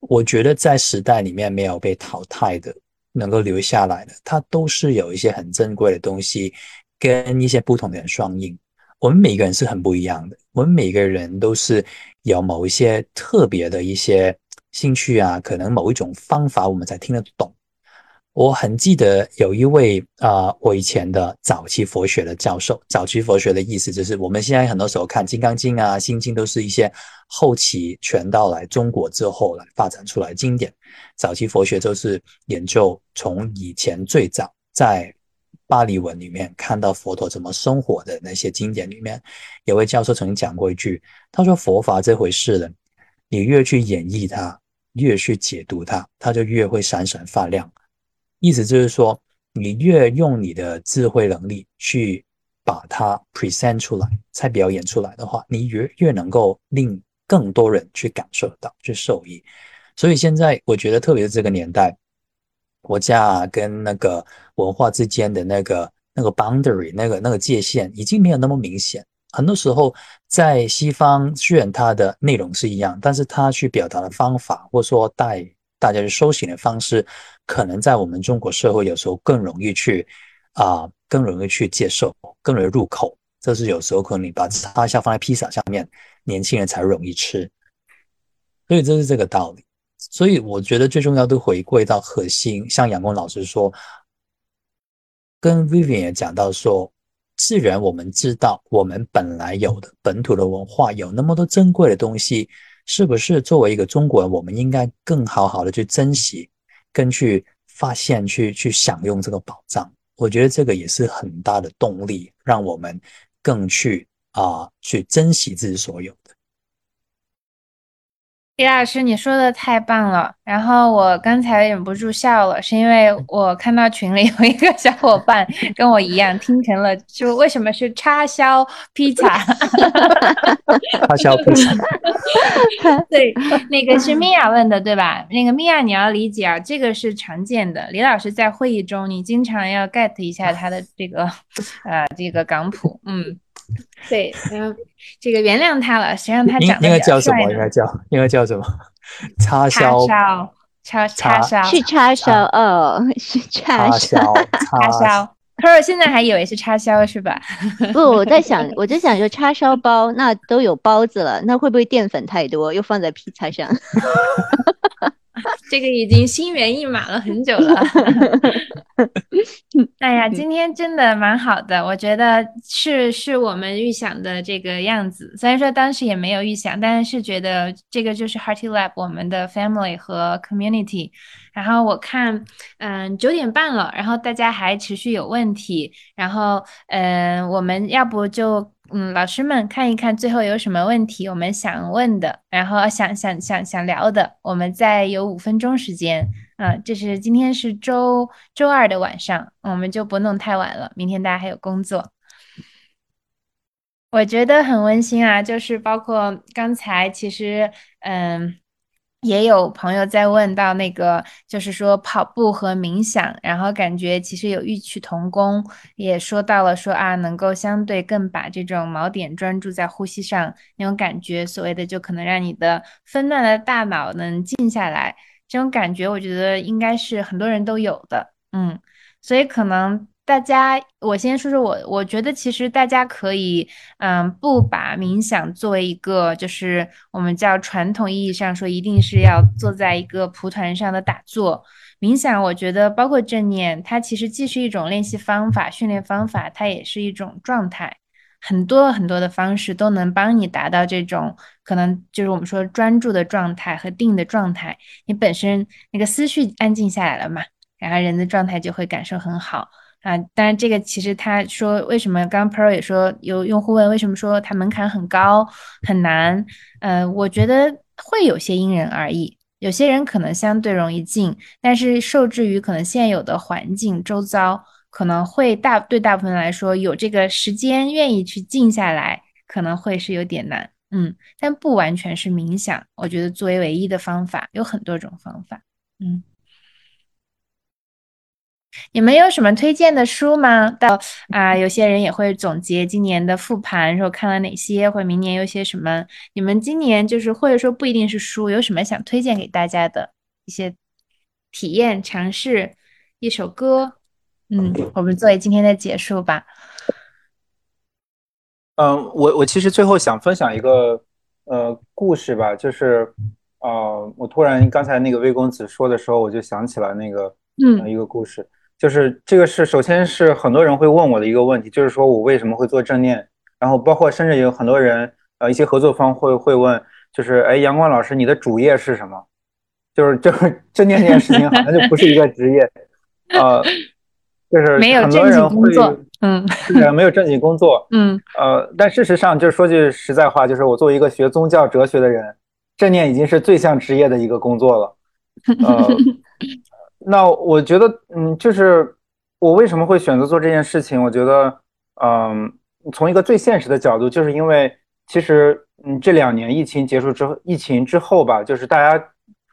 我觉得在时代里面没有被淘汰的。能够留下来的，它都是有一些很珍贵的东西，跟一些不同的人双印。我们每个人是很不一样的，我们每个人都是有某一些特别的一些兴趣啊，可能某一种方法我们才听得懂。我很记得有一位啊，我以前的早期佛学的教授。早期佛学的意思就是，我们现在很多时候看《金刚经》啊，《心经》都是一些后期传到来中国之后来发展出来经典。早期佛学就是研究从以前最早在巴黎文里面看到佛陀怎么生活的那些经典里面。有位教授曾经讲过一句，他说：“佛法这回事呢，你越去演绎它，越去解读它，它就越会闪闪发亮。”意思就是说，你越用你的智慧能力去把它 present 出来，再表演出来的话，你越越能够令更多人去感受到，去受益。所以现在我觉得，特别是这个年代，国家跟那个文化之间的那个那个 boundary，那个那个界限已经没有那么明显。很多时候，在西方虽然它的内容是一样，但是它去表达的方法，或说带大家去修行的方式。可能在我们中国社会，有时候更容易去啊，更容易去接受，更容易入口。这是有时候可能你把叉烧放在披萨上面，年轻人才容易吃。所以这是这个道理。所以我觉得最重要的回归到核心，像杨光老师说，跟 Vivian 也讲到说，既然我们知道我们本来有的本土的文化有那么多珍贵的东西，是不是作为一个中国人，我们应该更好好的去珍惜，跟去发现，去去享用这个宝藏？我觉得这个也是很大的动力，让我们更去啊去珍惜自己所有的。李老师，你说的太棒了。然后我刚才忍不住笑了，是因为我看到群里有一个小伙伴跟我一样听成了，就为什么是叉烧披萨？叉烧披萨。对，那个是米娅问的，对吧？那个米娅，你要理解啊，这个是常见的。李老师在会议中，你经常要 get 一下他的这个呃这个港普，嗯。对，然后这个原谅他了，谁让他长得应该叫什么？应该叫应该叫什么？叉烧叉叉烧是叉烧哦，是叉 烧叉烧。可是现在还以为是叉烧是吧？不，我在想，我在想说叉烧包，那都有包子了，那会不会淀粉太多，又放在披萨上？这个已经心猿意马了很久了。哎呀，今天真的蛮好的，我觉得是是我们预想的这个样子。虽然说当时也没有预想，但是觉得这个就是 Hearty Lab 我们的 family 和 community。然后我看，嗯，九点半了，然后大家还持续有问题，然后嗯，我们要不就。嗯，老师们看一看最后有什么问题，我们想问的，然后想想想想聊的，我们再有五分钟时间。嗯，这是今天是周周二的晚上，我们就不弄太晚了，明天大家还有工作。我觉得很温馨啊，就是包括刚才其实，嗯。也有朋友在问到那个，就是说跑步和冥想，然后感觉其实有异曲同工，也说到了说啊，能够相对更把这种锚点专注在呼吸上那种感觉，所谓的就可能让你的纷乱的大脑能静下来，这种感觉我觉得应该是很多人都有的，嗯，所以可能。大家，我先说说我，我觉得其实大家可以，嗯，不把冥想作为一个，就是我们叫传统意义上说，一定是要坐在一个蒲团上的打坐。冥想，我觉得包括正念，它其实既是一种练习方法、训练方法，它也是一种状态。很多很多的方式都能帮你达到这种可能，就是我们说专注的状态和定的状态。你本身那个思绪安静下来了嘛，然后人的状态就会感受很好。啊，当然，这个其实他说为什么？刚刚 Pro 也说有用户问为什么说它门槛很高很难？呃，我觉得会有些因人而异，有些人可能相对容易静，但是受制于可能现有的环境周遭，可能会大对大部分人来说有这个时间愿意去静下来，可能会是有点难。嗯，但不完全是冥想，我觉得作为唯一的方法，有很多种方法。嗯。你们有什么推荐的书吗？到啊，有些人也会总结今年的复盘，说看了哪些，或者明年有些什么。你们今年就是或者说不一定是书，有什么想推荐给大家的一些体验、尝试，一首歌？嗯，我们作为今天的结束吧。嗯，我我其实最后想分享一个呃故事吧，就是呃，我突然刚才那个魏公子说的时候，我就想起来那个嗯一个故事。就是这个是，首先是很多人会问我的一个问题，就是说我为什么会做正念，然后包括甚至有很多人，呃，一些合作方会会问，就是哎，阳光老师，你的主业是什么？就是就是正念这件事情好像就不是一个职业，呃，就是没有正经工作，嗯，没有正经工作，嗯，呃，但事实上就是说句实在话，就是我作为一个学宗教哲学的人，正念已经是最像职业的一个工作了，呃。那我觉得，嗯，就是我为什么会选择做这件事情？我觉得，嗯，从一个最现实的角度，就是因为其实，嗯，这两年疫情结束之后，疫情之后吧，就是大家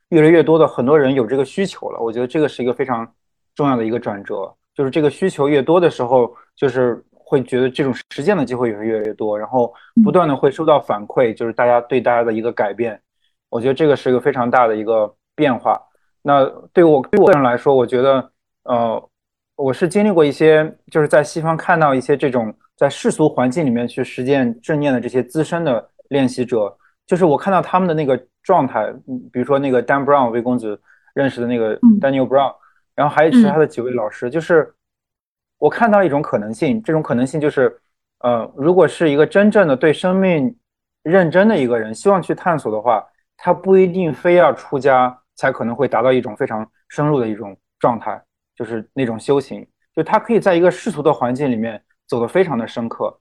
越来越多的很多人有这个需求了。我觉得这个是一个非常重要的一个转折，就是这个需求越多的时候，就是会觉得这种实践的机会也会越来越多，然后不断的会收到反馈，就是大家对大家的一个改变。我觉得这个是一个非常大的一个变化。那对我对我个人来说，我觉得，呃，我是经历过一些，就是在西方看到一些这种在世俗环境里面去实践正念的这些资深的练习者，就是我看到他们的那个状态，比如说那个 Dan Brown 魏公子认识的那个 Daniel Brown，然后还有其他的几位老师，就是我看到一种可能性，这种可能性就是，呃，如果是一个真正的对生命认真的一个人，希望去探索的话，他不一定非要出家才可能会达到一种非常深入的一种状态，就是那种修行，就他可以在一个世俗的环境里面走得非常的深刻。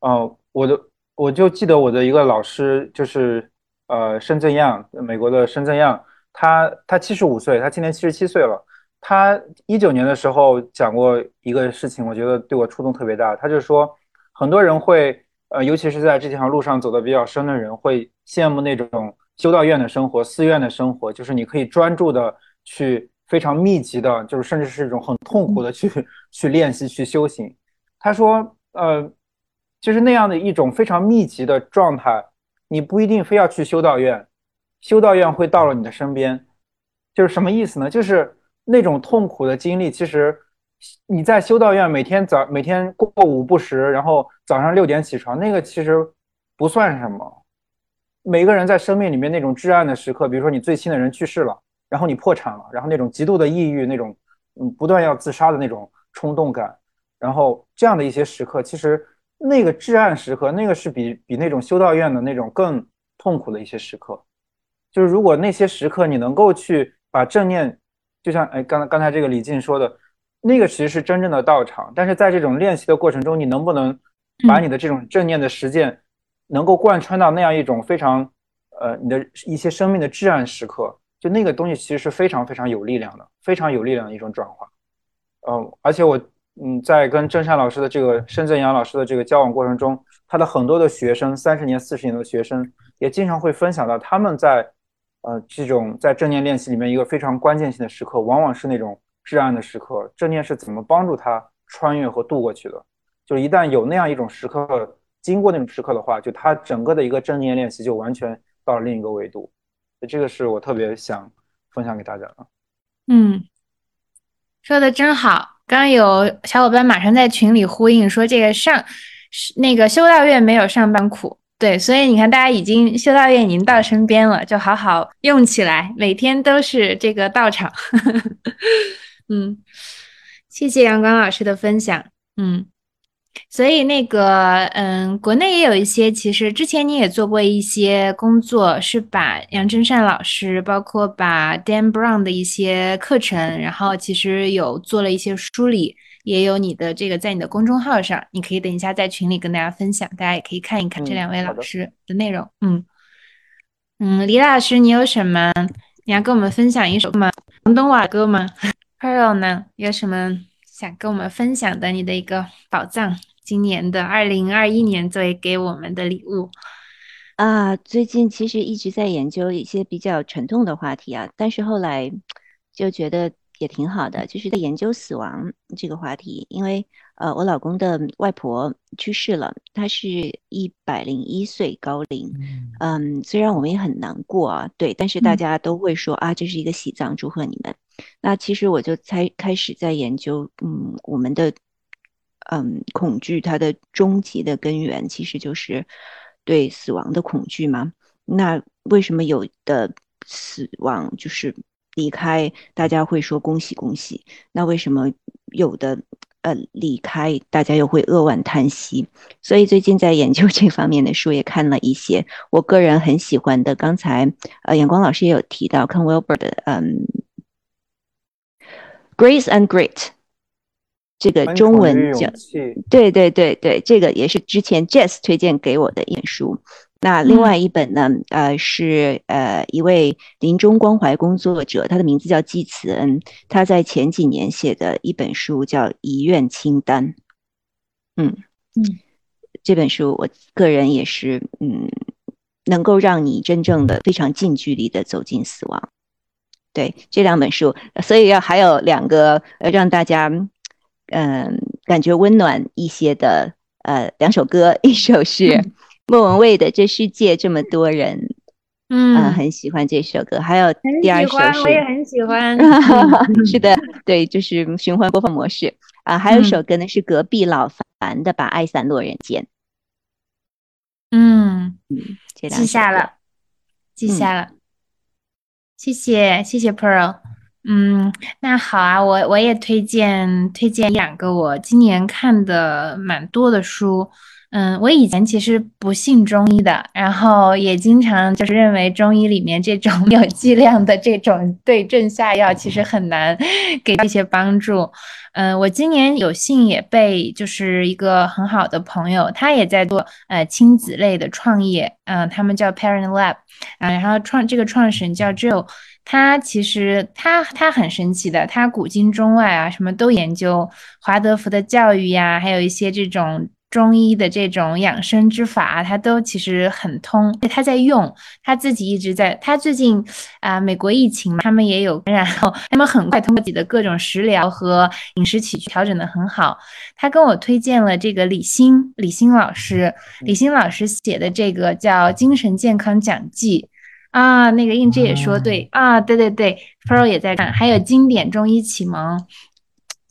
呃，我的我就记得我的一个老师，就是呃深圳样，美国的深圳样，他他七十五岁，他今年七十七岁了。他一九年的时候讲过一个事情，我觉得对我触动特别大。他就说，很多人会呃，尤其是在这条路上走的比较深的人，会羡慕那种修道院的生活、寺院的生活，就是你可以专注的去非常密集的，就是甚至是一种很痛苦的去 去练习、去修行。他说，呃。就是那样的一种非常密集的状态，你不一定非要去修道院，修道院会到了你的身边，就是什么意思呢？就是那种痛苦的经历，其实你在修道院每天早每天过午不食，然后早上六点起床，那个其实不算什么。每个人在生命里面那种至暗的时刻，比如说你最亲的人去世了，然后你破产了，然后那种极度的抑郁，那种嗯不断要自杀的那种冲动感，然后这样的一些时刻，其实。那个至暗时刻，那个是比比那种修道院的那种更痛苦的一些时刻。就是如果那些时刻你能够去把正念，就像哎刚才刚才这个李静说的，那个其实是真正的道场。但是在这种练习的过程中，你能不能把你的这种正念的实践，能够贯穿到那样一种非常呃你的一些生命的至暗时刻，就那个东西其实是非常非常有力量的，非常有力量的一种转化。嗯，而且我。嗯，在跟郑善老师的这个深圳杨老师的这个交往过程中，他的很多的学生，三十年、四十年的学生，也经常会分享到他们在，呃，这种在正念练习里面一个非常关键性的时刻，往往是那种至暗的时刻。正念是怎么帮助他穿越和度过去的？就一旦有那样一种时刻，经过那种时刻的话，就他整个的一个正念练习就完全到了另一个维度。这个是我特别想分享给大家的。嗯，说的真好。刚有小伙伴马上在群里呼应说，这个上那个修道院没有上班苦，对，所以你看大家已经修道院已经到身边了，就好好用起来，每天都是这个道场。嗯，谢谢阳光老师的分享。嗯。所以那个，嗯，国内也有一些，其实之前你也做过一些工作，是把杨真善老师，包括把 Dan Brown 的一些课程，然后其实有做了一些梳理，也有你的这个在你的公众号上，你可以等一下在群里跟大家分享，大家也可以看一看这两位老师的内容。嗯嗯，李老师，你有什么你要跟我们分享一首吗？广东话歌吗？Pearl 呢？有什么？想跟我们分享的你的一个宝藏，今年的二零二一年作为给我们的礼物啊。最近其实一直在研究一些比较沉痛的话题啊，但是后来就觉得也挺好的，就是在研究死亡这个话题。因为呃，我老公的外婆去世了，她是一百零一岁高龄。嗯，虽然我们也很难过啊，对，但是大家都会说啊，这是一个喜葬，祝贺你们。那其实我就才开始在研究，嗯，我们的，嗯，恐惧它的终极的根源其实就是对死亡的恐惧嘛。那为什么有的死亡就是离开，大家会说恭喜恭喜？那为什么有的呃离开，大家又会扼腕叹息？所以最近在研究这方面的书也看了一些，我个人很喜欢的。刚才呃，阳光老师也有提到，Ken Wilber 的，嗯。Grace and Great，这个中文叫对对对对，这个也是之前 Jess 推荐给我的一本书。那另外一本呢，呃，是呃一位临终关怀工作者，他的名字叫季慈恩，他在前几年写的一本书叫《遗愿清单》。嗯嗯，这本书我个人也是嗯，能够让你真正的非常近距离的走进死亡。对这两本书，所以要还有两个呃，让大家嗯感觉温暖一些的呃两首歌，一首是莫文蔚的《这世界这么多人》，嗯，很喜欢这首歌。还有第二首是，我也很喜欢 是的，对，就是循环播放模式啊。还有一首歌呢是隔壁老樊的《把爱散落人间》，嗯嗯，记下了。记下了。谢谢谢谢 Pearl。嗯，那好啊，我我也推荐推荐两个我今年看的蛮多的书。嗯，我以前其实不信中医的，然后也经常就是认为中医里面这种 有剂量的这种对症下药，其实很难给一些帮助。嗯，我今年有幸也被就是一个很好的朋友，他也在做呃亲子类的创业，嗯，他们叫 Parent Lab，啊，然后创这个创始人叫 Joe，他其实他他很神奇的，他古今中外啊什么都研究，华德福的教育呀，还有一些这种。中医的这种养生之法，他都其实很通，他在用，他自己一直在。他最近啊，美国疫情嘛，他们也有，然后他们很快通过自己的各种食疗和饮食起居调整的很好。他跟我推荐了这个李欣，李欣老师，李欣老师写的这个叫《精神健康讲记》啊，那个印之也说对啊，对对对，Pro 也在看，还有经典中医启蒙。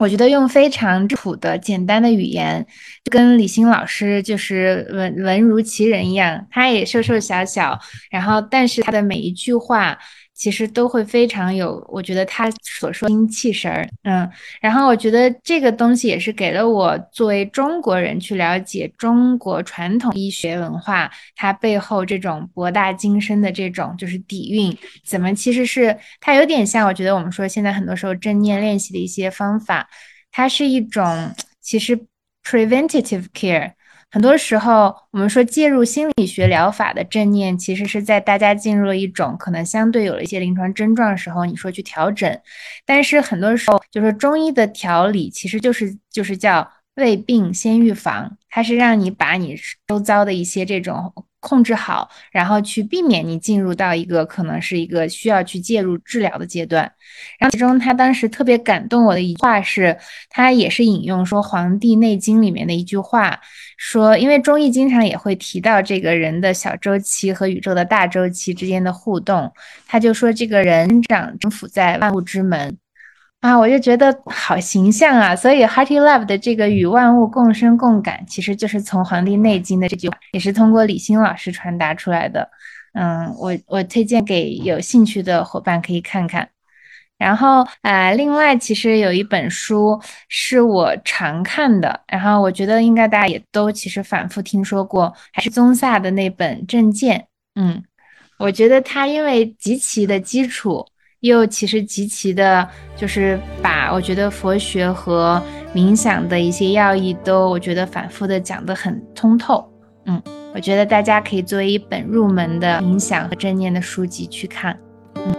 我觉得用非常质朴的、简单的语言，就跟李欣老师就是文文如其人一样。他也瘦瘦小小，然后但是他的每一句话。其实都会非常有，我觉得他所说精气神儿，嗯，然后我觉得这个东西也是给了我作为中国人去了解中国传统医学文化，它背后这种博大精深的这种就是底蕴，怎么其实是它有点像，我觉得我们说现在很多时候正念练习的一些方法，它是一种其实 preventative care。很多时候，我们说介入心理学疗法的正念，其实是在大家进入了一种可能相对有了一些临床症状的时候，你说去调整。但是很多时候，就是中医的调理，其实就是就是叫未病先预防，它是让你把你周遭的一些这种。控制好，然后去避免你进入到一个可能是一个需要去介入治疗的阶段。然后其中他当时特别感动我的一句话是，他也是引用说《黄帝内经》里面的一句话，说因为中医经常也会提到这个人的小周期和宇宙的大周期之间的互动，他就说这个人长征服在万物之门。啊，我就觉得好形象啊！所以 Hearty Love 的这个与万物共生共感，其实就是从《黄帝内经》的这句话，也是通过李欣老师传达出来的。嗯，我我推荐给有兴趣的伙伴可以看看。然后啊，另外其实有一本书是我常看的，然后我觉得应该大家也都其实反复听说过，还是宗萨的那本《正见》。嗯，我觉得它因为极其的基础。又其实极其的，就是把我觉得佛学和冥想的一些要义都，我觉得反复的讲得很通透。嗯，我觉得大家可以作为一本入门的冥想和正念的书籍去看。嗯，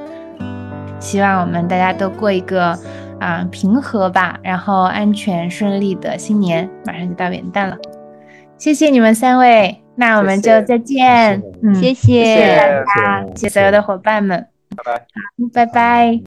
希望我们大家都过一个啊平和吧，然后安全顺利的新年，马上就到元旦了。谢谢你们三位，那我们就再见。嗯，谢谢大家，谢谢所有的伙伴们。拜拜，拜拜。